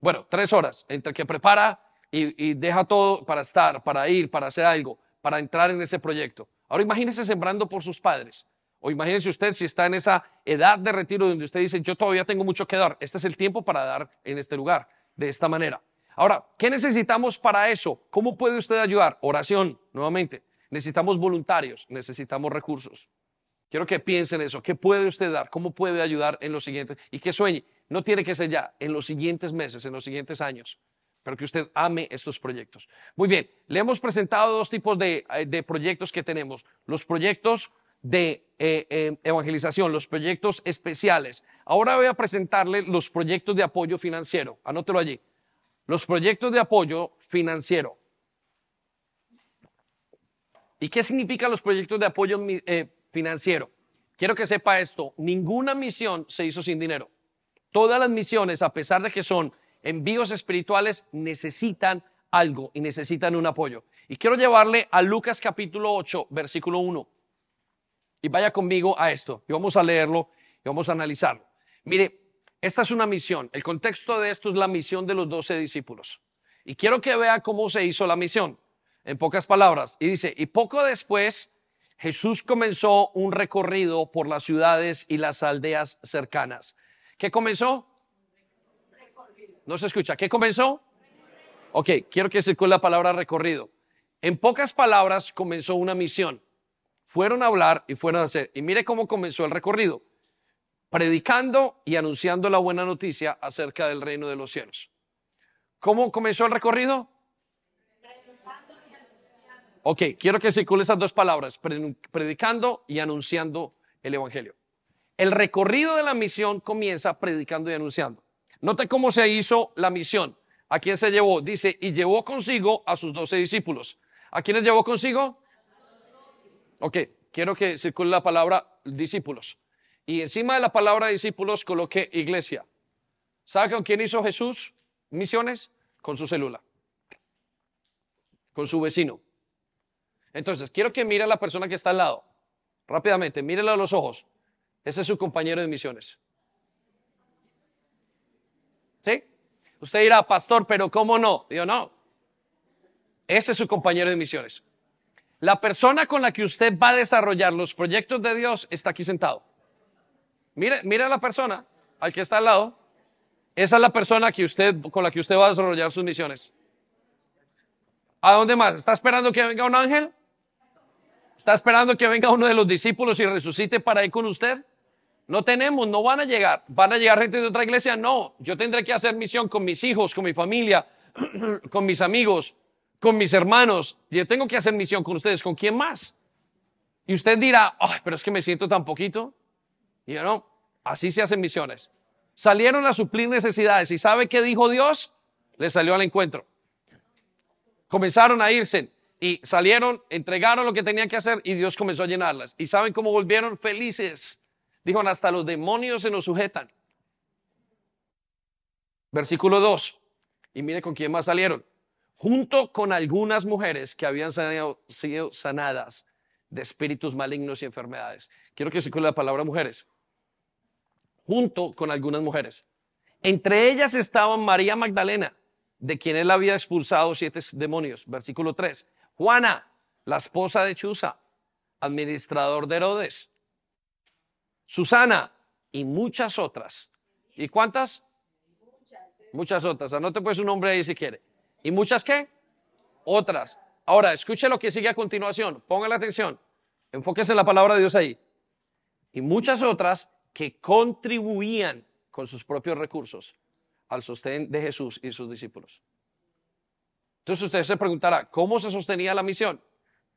Bueno, tres horas, entre que prepara y, y deja todo para estar, para ir, para hacer algo, para entrar en ese proyecto. Ahora imagínese sembrando por sus padres. O imagínese usted si está en esa edad de retiro donde usted dice, yo todavía tengo mucho que dar. Este es el tiempo para dar en este lugar, de esta manera. Ahora, ¿qué necesitamos para eso? ¿Cómo puede usted ayudar? Oración, nuevamente. Necesitamos voluntarios, necesitamos recursos. Quiero que piensen eso. ¿Qué puede usted dar? ¿Cómo puede ayudar en los siguientes? Y que sueñe. No tiene que ser ya, en los siguientes meses, en los siguientes años. Pero que usted ame estos proyectos. Muy bien, le hemos presentado dos tipos de, eh, proyectos que tenemos. Los proyectos de eh, eh, evangelización, los proyectos especiales. Ahora voy a presentarle los proyectos de apoyo financiero. Anótelo allí. Los proyectos de apoyo financiero. ¿Y qué significan los proyectos de apoyo financiero? Quiero que sepa esto, ninguna misión se hizo sin dinero. Todas las misiones, a pesar de que son envíos espirituales, necesitan algo y necesitan un apoyo. Y quiero llevarle a Lucas capítulo 8, versículo 1. Y vaya conmigo a esto y vamos a leerlo y vamos a analizarlo. Mire, esta es una misión. El contexto de esto es la misión de los doce discípulos. Y quiero que vea cómo se hizo la misión. En pocas palabras. Y dice, y poco después Jesús comenzó un recorrido por las ciudades y las aldeas cercanas. ¿Qué comenzó? No se escucha. ¿Qué comenzó? Ok, quiero que circule la palabra recorrido. En pocas palabras comenzó una misión fueron a hablar y fueron a hacer. Y mire cómo comenzó el recorrido, predicando y anunciando la buena noticia acerca del reino de los cielos. ¿Cómo comenzó el recorrido? Ok, quiero que circule esas dos palabras, predicando y anunciando el Evangelio. El recorrido de la misión comienza predicando y anunciando. Note cómo se hizo la misión. ¿A quién se llevó? Dice, y llevó consigo a sus doce discípulos. ¿A quiénes llevó consigo? Ok, quiero que circule la palabra discípulos. Y encima de la palabra discípulos coloque iglesia. ¿Sabe con quién hizo Jesús misiones? Con su célula. Con su vecino. Entonces, quiero que mire a la persona que está al lado. Rápidamente, mírelo a los ojos. Ese es su compañero de misiones. ¿Sí? Usted dirá, pastor, pero ¿cómo no? Digo, no. Ese es su compañero de misiones. La persona con la que usted va a desarrollar los proyectos de Dios está aquí sentado. Mire, mire a la persona al que está al lado. Esa es la persona que usted, con la que usted va a desarrollar sus misiones. ¿A dónde más? ¿Está esperando que venga un ángel? ¿Está esperando que venga uno de los discípulos y resucite para ir con usted? No tenemos, no van a llegar. ¿Van a llegar gente de otra iglesia? No. Yo tendré que hacer misión con mis hijos, con mi familia, con mis amigos, con mis hermanos, yo tengo que hacer misión con ustedes, ¿con quién más? Y usted dirá, ay, pero es que me siento tan poquito. Y yo no, así se hacen misiones. Salieron a suplir necesidades y ¿sabe qué dijo Dios? Le salió al encuentro. Comenzaron a irse y salieron, entregaron lo que tenían que hacer y Dios comenzó a llenarlas. ¿Y saben cómo volvieron felices? Dijo, hasta los demonios se nos sujetan. Versículo 2. Y mire con quién más salieron junto con algunas mujeres que habían sido sanadas de espíritus malignos y enfermedades. Quiero que se la palabra mujeres. Junto con algunas mujeres. Entre ellas estaban María Magdalena, de quien él había expulsado siete demonios. Versículo 3. Juana, la esposa de Chuza, administrador de Herodes. Susana y muchas otras. ¿Y cuántas? Muchas otras. Anote pues su nombre ahí si quiere. ¿Y muchas qué? Otras. Ahora, escuche lo que sigue a continuación. Póngale atención. Enfóquese en la palabra de Dios ahí. Y muchas otras que contribuían con sus propios recursos al sostén de Jesús y sus discípulos. Entonces usted se preguntará, ¿cómo se sostenía la misión?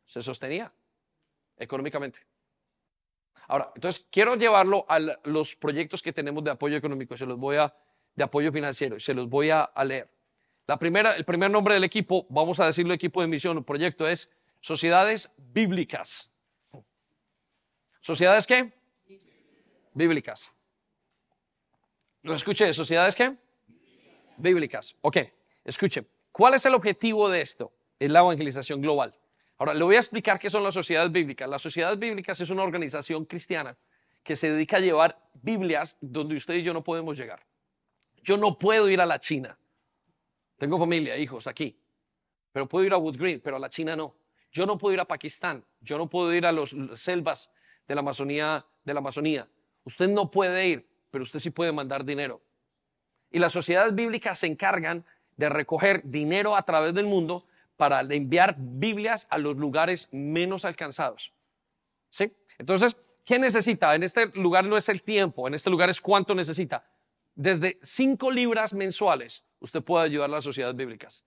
Se sostenía económicamente. Ahora, entonces quiero llevarlo a los proyectos que tenemos de apoyo económico, se los voy a, de apoyo financiero, se los voy a, leer. La primera, el primer nombre del equipo, vamos a decirlo equipo de misión, el proyecto es Sociedades Bíblicas. ¿Sociedades qué? Bíblicas. ¿Lo escuché? ¿Sociedades qué? Bíblicas. Ok, escuche. ¿Cuál es el objetivo de esto? Es la evangelización global. Ahora, le voy a explicar qué son las sociedades bíblicas. Las sociedades bíblicas es una organización cristiana que se dedica a llevar Biblias donde usted y yo no podemos llegar. Yo no puedo ir a la China. Tengo familia, hijos aquí. Pero puedo ir a Wood Green, pero a la China no. Yo no puedo ir a Pakistán. Yo no puedo ir a las selvas de la Amazonía, de la Amazonía. Usted no puede ir, pero usted sí puede mandar dinero. Y las sociedades bíblicas se encargan de recoger dinero a través del mundo para enviar Biblias a los lugares menos alcanzados. ¿Sí? Entonces, ¿qué necesita? En este lugar no es el tiempo, en este lugar es cuánto necesita. Desde cinco libras mensuales, usted puede ayudar a las sociedades bíblicas.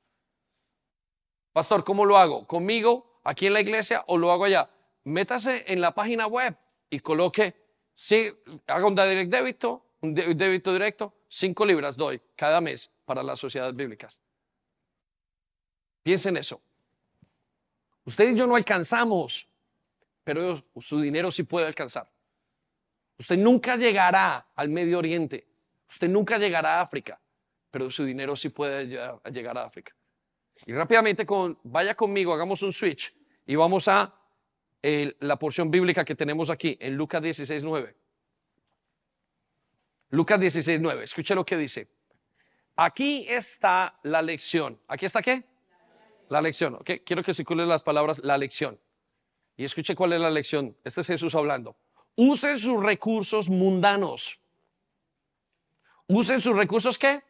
Pastor, ¿cómo lo hago? ¿Conmigo, aquí en la iglesia o lo hago allá? Métase en la página web y coloque, sí, haga un direct débito, un débito directo, cinco libras doy cada mes para las sociedades bíblicas. Piensen eso. Usted y yo no alcanzamos, pero su dinero sí puede alcanzar. Usted nunca llegará al Medio Oriente. Usted nunca llegará a África, pero su dinero sí puede llegar a África. Y rápidamente, vaya conmigo, hagamos un switch y vamos a la porción bíblica que tenemos aquí en Lucas 16, 9. Lucas 16, 9. Escuche lo que dice. Aquí está la lección. ¿Aquí está qué? La lección. ¿ok? Quiero que circulen las palabras la lección. Y escuche cuál es la lección. Este es Jesús hablando. Use sus recursos mundanos. Use sus recursos qué?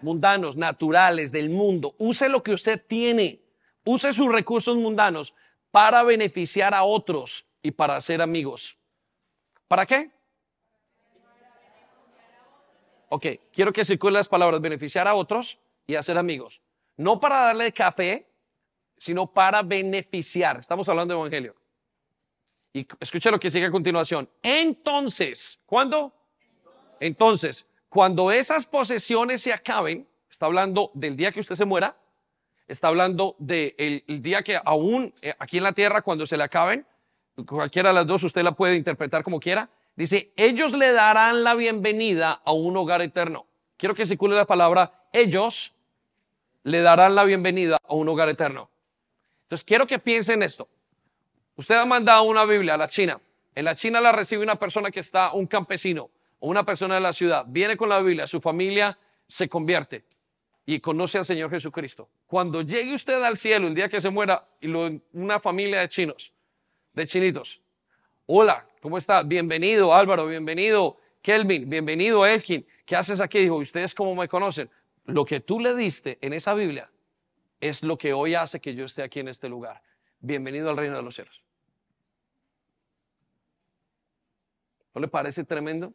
Mundanos, naturales, del mundo. Use lo que usted tiene. Use sus recursos mundanos para beneficiar a otros y para hacer amigos. ¿Para qué? Ok, quiero que circulen las palabras beneficiar a otros y hacer amigos. No para darle café, sino para beneficiar. Estamos hablando de evangelio. Y escuche lo que sigue a continuación. Entonces, ¿cuándo? Entonces, cuando esas posesiones se acaben, está hablando del día que usted se muera, está hablando del el día que aún eh, aquí en la tierra, cuando se le acaben, cualquiera de las dos usted la puede interpretar como quiera, Dice, ellos le darán la bienvenida a un hogar eterno. Quiero que circule la palabra, ellos le darán la bienvenida a un hogar eterno. Entonces, quiero que piensen esto. Usted ha mandado una Biblia a la China. En la China la recibe una persona que está, un campesino o una persona de la ciudad. Viene con la Biblia, su familia se convierte y conoce al Señor Jesucristo. Cuando llegue usted al cielo el día que se muera y lo, una familia de chinos, de chinitos, hola, ¿Cómo está? Bienvenido Álvaro, bienvenido Kelvin, bienvenido Elkin. ¿Qué haces aquí? Dijo, ¿ustedes cómo me conocen? Lo que tú le diste en esa Biblia es lo que hoy hace que yo esté aquí en este lugar. Bienvenido al reino de los cielos. ¿No le parece tremendo?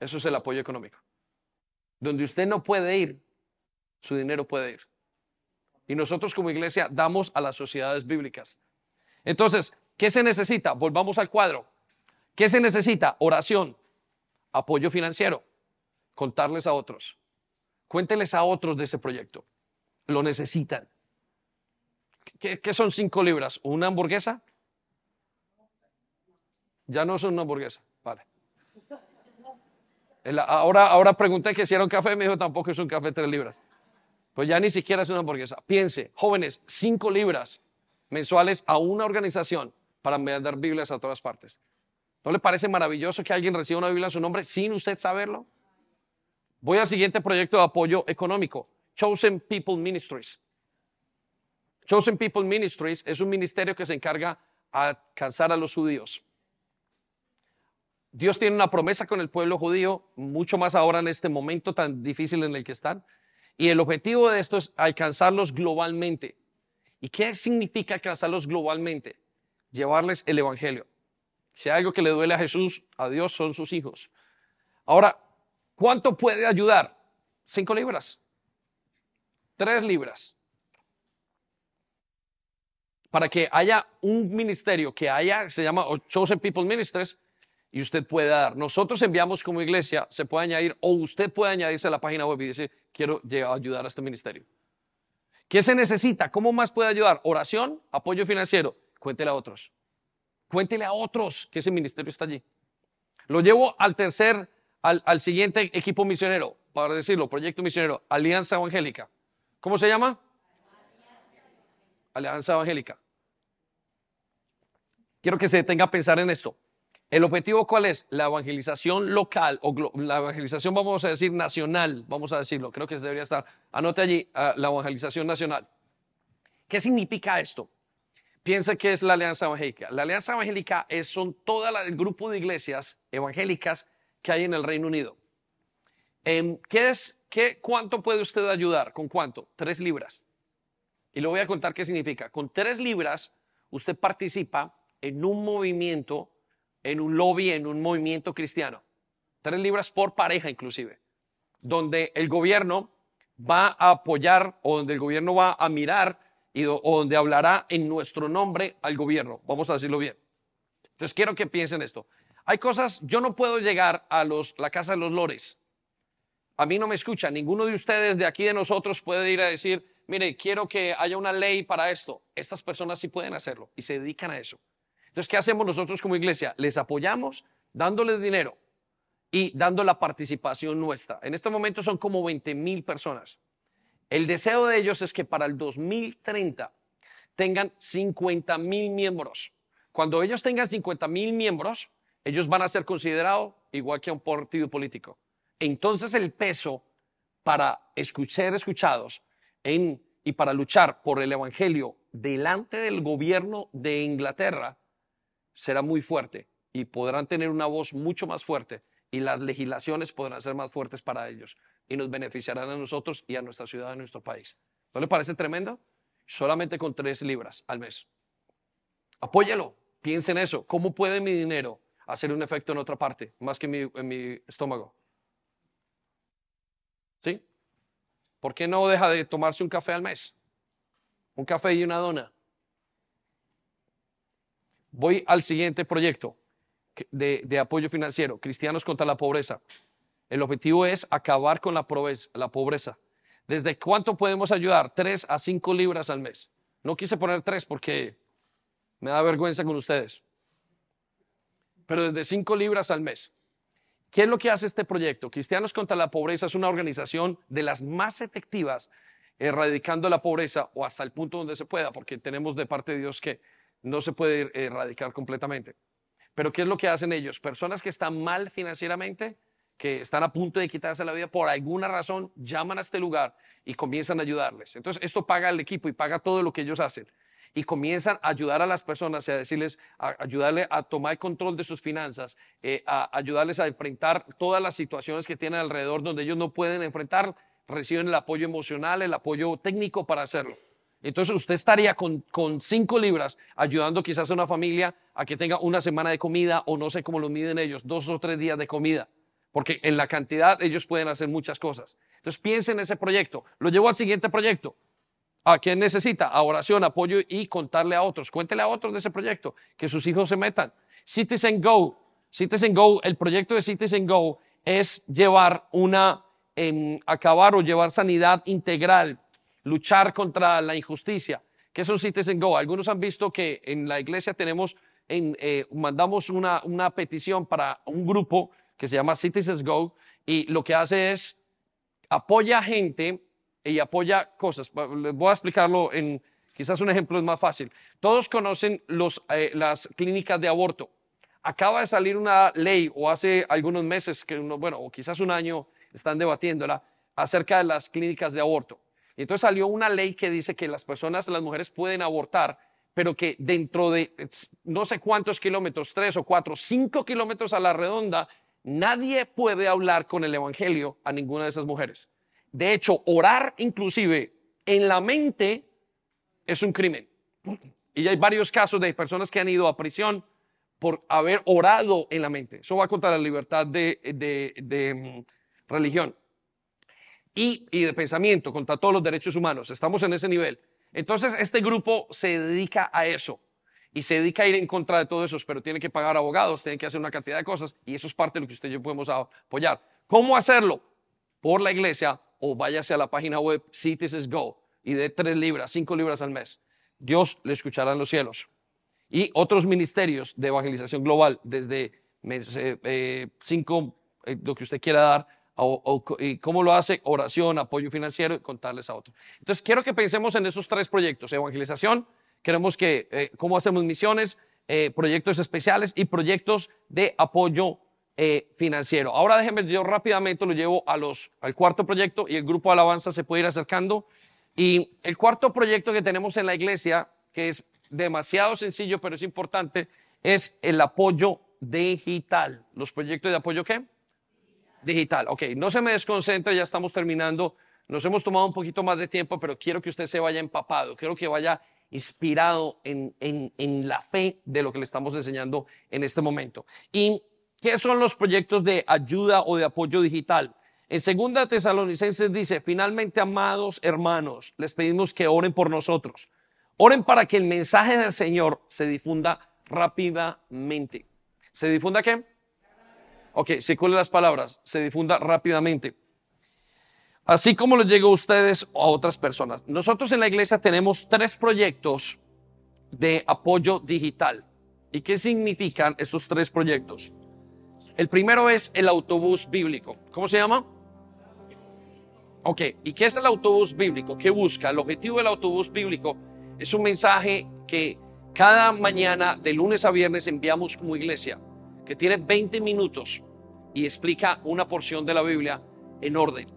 Eso es el apoyo económico. Donde usted no puede ir, su dinero puede ir. Y nosotros como iglesia damos a las sociedades bíblicas entonces, ¿qué se necesita? Volvamos al cuadro. ¿Qué se necesita? Oración, apoyo financiero, contarles a otros. Cuénteles a otros de ese proyecto. Lo necesitan. ¿Qué, son cinco libras? ¿Una hamburguesa? Ya no son una hamburguesa. Vale. Ahora, ahora pregunté que si era un café, me dijo tampoco es un café tres libras. Pues ya ni siquiera es una hamburguesa. Piense, jóvenes, cinco libras mensuales a una organización para mandar Biblias a todas partes. ¿No le parece maravilloso que alguien reciba una Biblia en su nombre sin usted saberlo? Voy al siguiente proyecto de apoyo económico, Chosen People Ministries. Chosen People Ministries es un ministerio que se encarga a alcanzar a los judíos. Dios tiene una promesa con el pueblo judío, mucho más ahora en este momento tan difícil en el que están. Y el objetivo de esto es alcanzarlos globalmente. ¿Y qué significa alcanzarlos globalmente? Llevarles el Evangelio. Si hay algo que le duele a Jesús, a Dios son sus hijos. Ahora, ¿Cuánto puede ayudar? Cinco libras. Tres libras. Para que haya un ministerio que haya, se llama Chosen People Ministries, y usted puede dar. Nosotros enviamos como iglesia, se puede añadir, o usted puede añadirse a la página web y decir, quiero ayudar a este ministerio. ¿Qué se necesita? ¿Cómo más puede ayudar? Oración, apoyo financiero. Cuéntele a otros. Cuéntele a otros que ese ministerio está allí. Lo llevo al tercer, al, siguiente equipo misionero, para decirlo, proyecto misionero, Alianza Evangélica. ¿Cómo se llama? Alianza Evangélica. Quiero que se detenga a pensar en esto. ¿El objetivo cuál es? La evangelización local o la evangelización, vamos a decir, nacional, vamos a decirlo, creo que debería estar. Anote allí ah, la evangelización nacional. ¿Qué significa esto? Piensa que es la Alianza Evangélica. La Alianza Evangélica es, son todo el grupo de iglesias evangélicas que hay en el Reino Unido. Em, ¿qué es, qué, ¿Cuánto puede usted ayudar? ¿Con cuánto? Tres libras. Y le voy a contar qué significa. Con tres libras, usted participa en un movimiento en un lobby, en un movimiento cristiano. Tres libras por pareja inclusive, donde el gobierno va a apoyar o donde el gobierno va a mirar y o donde hablará en nuestro nombre al gobierno. Vamos a decirlo bien. Entonces quiero que piensen esto. Hay cosas, yo no puedo llegar a la casa de los lores. A mí no me escucha. Ninguno de ustedes de aquí de nosotros puede ir a decir, mire, quiero que haya una ley para esto. Estas personas sí pueden hacerlo y se dedican a eso. Entonces, ¿qué hacemos nosotros como iglesia? Les apoyamos dándoles dinero y dando la participación nuestra. En este momento son como 20 mil personas. El deseo de ellos es que para el 2030 tengan 50 mil miembros. Cuando ellos tengan 50 mil miembros, ellos van a ser considerados igual que un partido político. Entonces el peso para ser escuchados y para luchar por el Evangelio delante del gobierno de Inglaterra será muy fuerte y podrán tener una voz mucho más fuerte y las legislaciones podrán ser más fuertes para ellos y nos beneficiarán a nosotros y a nuestra ciudad, a nuestro país. ¿No le parece tremendo? Solamente con tres libras al mes. Apóyalo, piense en eso. ¿Cómo puede mi dinero hacer un efecto en otra parte, más que en mi, estómago? ¿Sí? ¿Por qué no deja de tomarse un café al mes? Un café y una dona. Voy al siguiente proyecto de, apoyo financiero, Cristianos contra la Pobreza. El objetivo es acabar con la pobreza. ¿Desde cuánto podemos ayudar? Tres a cinco libras al mes. No quise poner tres porque me da vergüenza con ustedes. Pero desde cinco libras al mes. ¿Qué es lo que hace este proyecto? Cristianos contra la Pobreza es una organización de las más efectivas erradicando la pobreza o hasta el punto donde se pueda, porque tenemos de parte de Dios que no se puede erradicar completamente. Pero ¿qué es lo que hacen ellos? Personas que están mal financieramente, que están a punto de quitarse la vida por alguna razón, llaman a este lugar y comienzan a ayudarles. Entonces, esto paga al equipo y paga todo lo que ellos hacen. Y comienzan a ayudar a las personas, a decirles, a ayudarle a tomar control de sus finanzas, eh, a ayudarles a enfrentar todas las situaciones que tienen alrededor donde ellos no pueden enfrentar, reciben el apoyo emocional, el apoyo técnico para hacerlo. Entonces usted estaría con, cinco libras ayudando quizás a una familia a que tenga una semana de comida o no sé cómo lo miden ellos, dos o tres días de comida. Porque en la cantidad ellos pueden hacer muchas cosas. Entonces piensen en ese proyecto. Lo llevo al siguiente proyecto. ¿A quién necesita? A oración, apoyo y contarle a otros. Cuéntele a otros de ese proyecto, que sus hijos se metan. Citizen Go. Citizen Go, el proyecto de Citizen Go es llevar una, em, acabar o llevar sanidad integral luchar contra la injusticia. ¿Qué es un Citizen Go? Algunos han visto que en la iglesia tenemos, en, eh, mandamos una, una petición para un grupo que se llama Citizens Go y lo que hace es apoya gente y apoya cosas. Voy a explicarlo en quizás un ejemplo es más fácil. Todos conocen eh, las clínicas de aborto. Acaba de salir una ley o hace algunos meses, que bueno, o quizás un año están debatiéndola acerca de las clínicas de aborto. Y entonces salió una ley que dice que las personas, las mujeres pueden abortar, pero que dentro de no sé cuántos kilómetros, tres o cuatro, cinco kilómetros a la redonda, nadie puede hablar con el Evangelio a ninguna de esas mujeres. De hecho, orar inclusive en la mente es un crimen. Y hay varios casos de personas que han ido a prisión por haber orado en la mente. Eso va contra la libertad de, de, religión. Y, y de pensamiento contra todos los derechos humanos. Estamos en ese nivel. Entonces, este grupo se dedica a eso y se dedica a ir en contra de todo eso, pero tiene que pagar abogados, tiene que hacer una cantidad de cosas y eso es parte de lo que usted y yo podemos apoyar. ¿Cómo hacerlo? Por la iglesia o váyase a la página web Citizens Go y de tres libras, cinco libras al mes. Dios le escuchará en los cielos. Y otros ministerios de evangelización global, desde eh, eh, cinco, eh, lo que usted quiera dar, y cómo lo hace, oración, apoyo financiero y contarles a otros. Entonces, quiero que pensemos en esos tres proyectos, evangelización, queremos que, eh, cómo hacemos misiones, eh, proyectos especiales y proyectos de apoyo eh, financiero. Ahora déjenme, yo rápidamente lo llevo a los, al cuarto proyecto y el grupo de alabanza se puede ir acercando. Y el cuarto proyecto que tenemos en la iglesia, que es demasiado sencillo, pero es importante, es el apoyo digital. ¿Los proyectos de apoyo qué? digital. Ok, no se me desconcentre, ya estamos terminando. Nos hemos tomado un poquito más de tiempo, pero quiero que usted se vaya empapado, quiero que vaya inspirado en, en, la fe de lo que le estamos enseñando en este momento. ¿Y qué son los proyectos de ayuda o de apoyo digital? En segunda Tesalonicenses dice, finalmente, amados hermanos, les pedimos que oren por nosotros. Oren para que el mensaje del Señor se difunda rápidamente. ¿Se difunda qué? Ok, se las palabras, se difunda rápidamente. Así como les llegó a ustedes o a otras personas. Nosotros en la iglesia tenemos tres proyectos de apoyo digital. ¿Y qué significan esos tres proyectos? El primero es el autobús bíblico. ¿Cómo se llama? Ok, ¿y qué es el autobús bíblico? ¿Qué busca? El objetivo del autobús bíblico es un mensaje que cada mañana, de lunes a viernes, enviamos como iglesia que tiene 20 minutos y explica una porción de la Biblia en orden.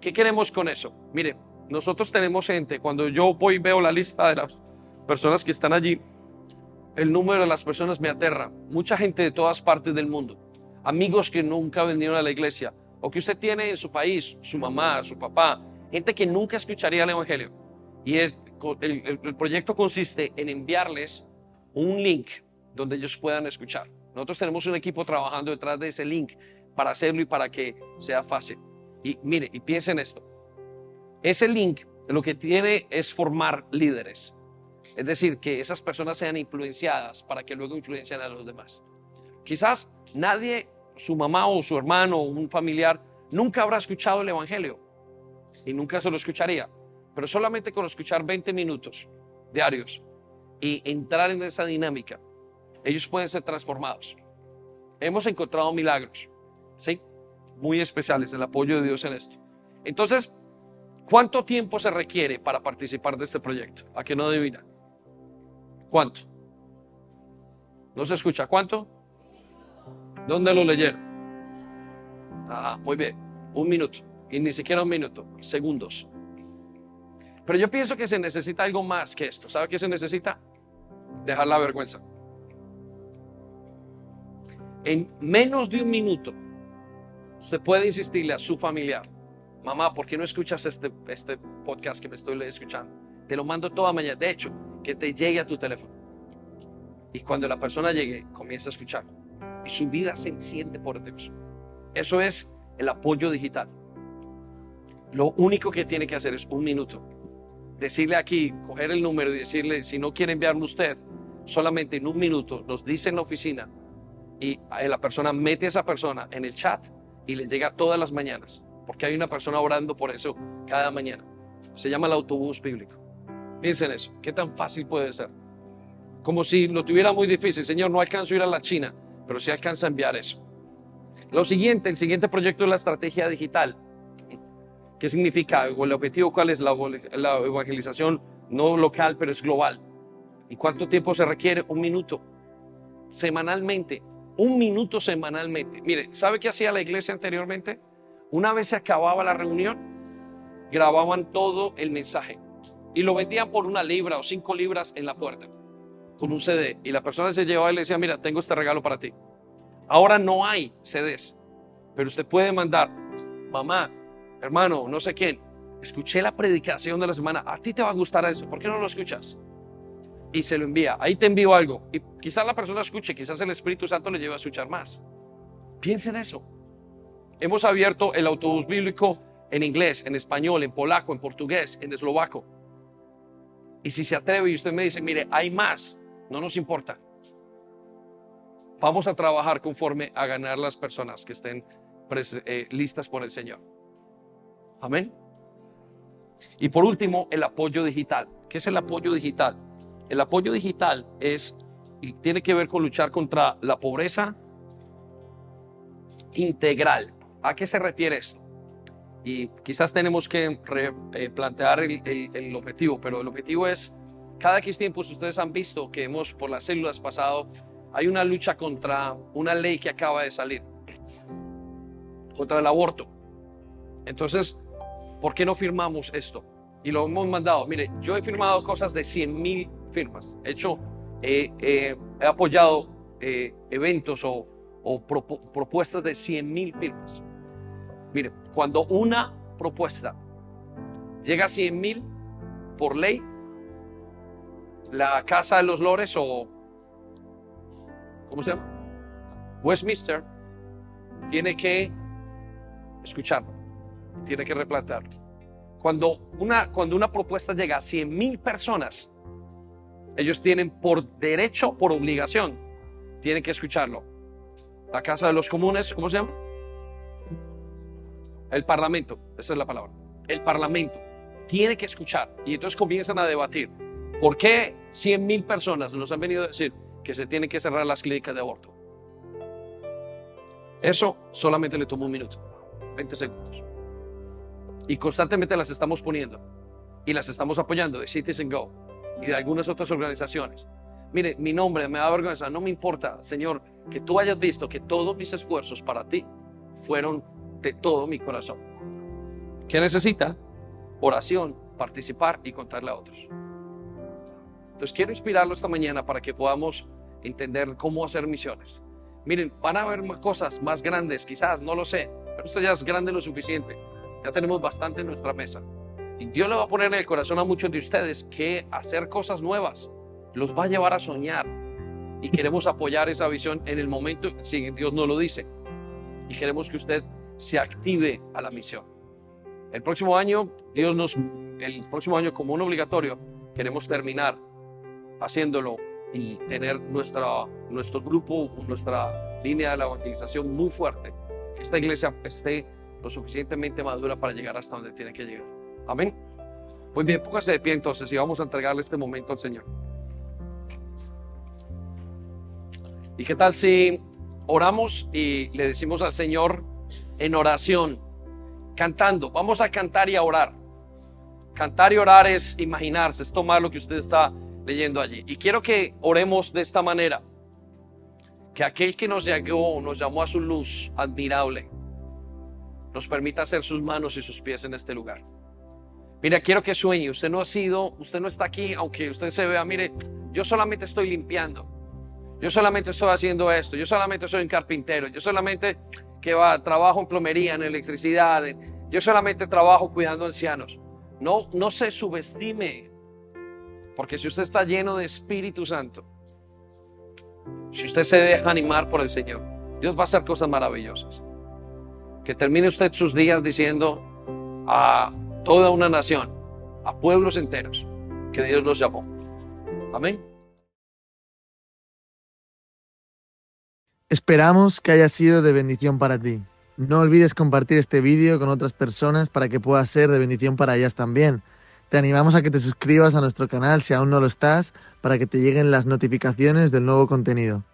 ¿Qué queremos con eso? Mire, nosotros tenemos gente, cuando yo voy y veo la lista de las personas que están allí, el número de las personas me aterra. Mucha gente de todas partes del mundo, amigos que nunca vendieron a la iglesia, o que usted tiene en su país, su mamá, su papá, gente que nunca escucharía el Evangelio. Y el, el proyecto consiste en enviarles un link donde ellos puedan escuchar. Nosotros tenemos un equipo trabajando detrás de ese link para hacerlo y para que sea fácil. Y mire, y piensen esto. Ese link lo que tiene es formar líderes. Es decir, que esas personas sean influenciadas para que luego influencien a los demás. Quizás nadie, su mamá o su hermano o un familiar, nunca habrá escuchado el Evangelio y nunca se lo escucharía. Pero solamente con escuchar 20 minutos diarios y entrar en esa dinámica ellos pueden ser transformados. Hemos encontrado milagros, ¿sí? Muy especiales, el apoyo de Dios en esto. Entonces, ¿cuánto tiempo se requiere para participar de este proyecto? ¿A que no adivina? ¿Cuánto? ¿No se escucha? ¿Cuánto? ¿Dónde lo leyeron? Ah, muy bien. Un minuto. Y ni siquiera un minuto. Segundos. Pero yo pienso que se necesita algo más que esto. ¿Sabe qué se necesita? Dejar la vergüenza en menos de un minuto, usted puede insistirle a su familiar, mamá, ¿por qué no escuchas este, este podcast que me estoy escuchando? Te lo mando toda mañana. De hecho, que te llegue a tu teléfono. Y cuando la persona llegue, comienza a escuchar. Y su vida se enciende por Dios. Eso es el apoyo digital. Lo único que tiene que hacer es un minuto. Decirle aquí, coger el número y decirle, si no quiere enviarlo usted, solamente en un minuto nos dice en la oficina, y la persona mete a esa persona en el chat y le llega todas las mañanas, porque hay una persona orando por eso cada mañana. Se llama el autobús bíblico. Piensen eso, ¿qué tan fácil puede ser? Como si lo tuviera muy difícil, Señor, no alcanzo a ir a la China, pero sí alcanza a enviar eso. Lo siguiente, el siguiente proyecto es la estrategia digital. ¿Qué significa? ¿O el objetivo cuál es? La, la evangelización no local, pero es global. ¿Y cuánto tiempo se requiere? Un minuto. Semanalmente un minuto semanalmente. Mire, ¿sabe qué hacía la iglesia anteriormente? Una vez se acababa la reunión, grababan todo el mensaje y lo vendían por una libra o cinco libras en la puerta con un CD. Y la persona se llevaba y le decía, mira, tengo este regalo para ti. Ahora no hay CDs, pero usted puede mandar, mamá, hermano, no sé quién, escuché la predicación de la semana, a ti te va a gustar eso, ¿por qué no lo escuchas? y se lo envía. Ahí te envío algo. Y quizás la persona escuche, quizás el Espíritu Santo le lleve a escuchar más. Piensa en eso. Hemos abierto el autobús bíblico en inglés, en español, en polaco, en portugués, en eslovaco. Y si se atreve y usted me dice, mire, hay más, no nos importa. Vamos a trabajar conforme a ganar las personas que estén eh, listas por el Señor. Amén. Y por último, el apoyo digital. ¿Qué es el apoyo digital? El apoyo digital es y tiene que ver con luchar contra la pobreza integral. ¿A qué se refiere esto? Y quizás tenemos que eh, plantear el, el, objetivo, pero el objetivo es, cada X tiempo, ustedes han visto que hemos por las células pasado, hay una lucha contra una ley que acaba de salir, contra el aborto. Entonces, ¿por qué no firmamos esto? Y lo hemos mandado. Mire, yo he firmado cosas de 100 mil firmas. He hecho, he apoyado eh, eventos o, propuestas de 100 mil firmas. Mire, cuando una propuesta llega a 100 mil por ley, la Casa de los Lores o, ¿cómo se llama? Westminster tiene que escucharlo, tiene que replantearlo. Cuando una, cuando una propuesta llega a 100 mil personas, ellos tienen por derecho, por obligación, tienen que escucharlo. La Casa de los Comunes, ¿cómo se llama? El Parlamento, esa es la palabra. El Parlamento tiene que escuchar. Y entonces comienzan a debatir. ¿Por qué 100 mil personas nos han venido a decir que se tienen que cerrar las clínicas de aborto? Eso solamente le tomó un minuto, 20 segundos. Y constantemente las estamos poniendo y las estamos apoyando de Citizen Go y de algunas otras organizaciones. Mire, mi nombre me da vergüenza, no me importa, Señor, que tú hayas visto que todos mis esfuerzos para ti fueron de todo mi corazón. ¿Qué necesita? Oración, participar y contarle a otros. Entonces quiero inspirarlo esta mañana para que podamos entender cómo hacer misiones. Miren, van a haber cosas más grandes, quizás, no lo sé, pero esto ya es grande lo suficiente. Ya tenemos bastante en nuestra mesa. Y Dios le va a poner en el corazón a muchos de ustedes que hacer cosas nuevas los va a llevar a soñar. Y queremos apoyar esa visión en el momento, si Dios no lo dice. Y queremos que usted se active a la misión. El próximo año, Dios nos, el próximo año como un obligatorio, queremos terminar haciéndolo y tener nuestra, nuestro grupo, nuestra línea de la evangelización muy fuerte. Que esta iglesia esté lo suficientemente madura para llegar hasta donde tiene que llegar. Amén. Muy bien, póngase de pie entonces y vamos a entregarle este momento al Señor. ¿Y qué tal si oramos y le decimos al Señor en oración, cantando? Vamos a cantar y a orar. Cantar y orar es imaginarse, es tomar lo que usted está leyendo allí. Y quiero que oremos de esta manera. Que aquel que nos llamó, nos llamó a su luz admirable, nos permita hacer sus manos y sus pies en este lugar. Mira, quiero que sueñe. Usted no ha sido, usted no está aquí, aunque usted se vea, mire, yo solamente estoy limpiando. Yo solamente estoy haciendo esto. Yo solamente soy un carpintero. Yo solamente que va, trabajo en plomería, en electricidad. yo solamente trabajo cuidando ancianos. No, no se subestime. Porque si usted está lleno de Espíritu Santo, si usted se deja animar por el Señor, Dios va a hacer cosas maravillosas. Que termine usted sus días diciendo, ah, toda una nación, a pueblos enteros, que Dios los llamó. Amén. Esperamos que haya sido de bendición para ti. No olvides compartir este vídeo con otras personas para que pueda ser de bendición para ellas también. Te animamos a que te suscribas a nuestro canal si aún no lo estás, para que te lleguen las notificaciones del nuevo contenido.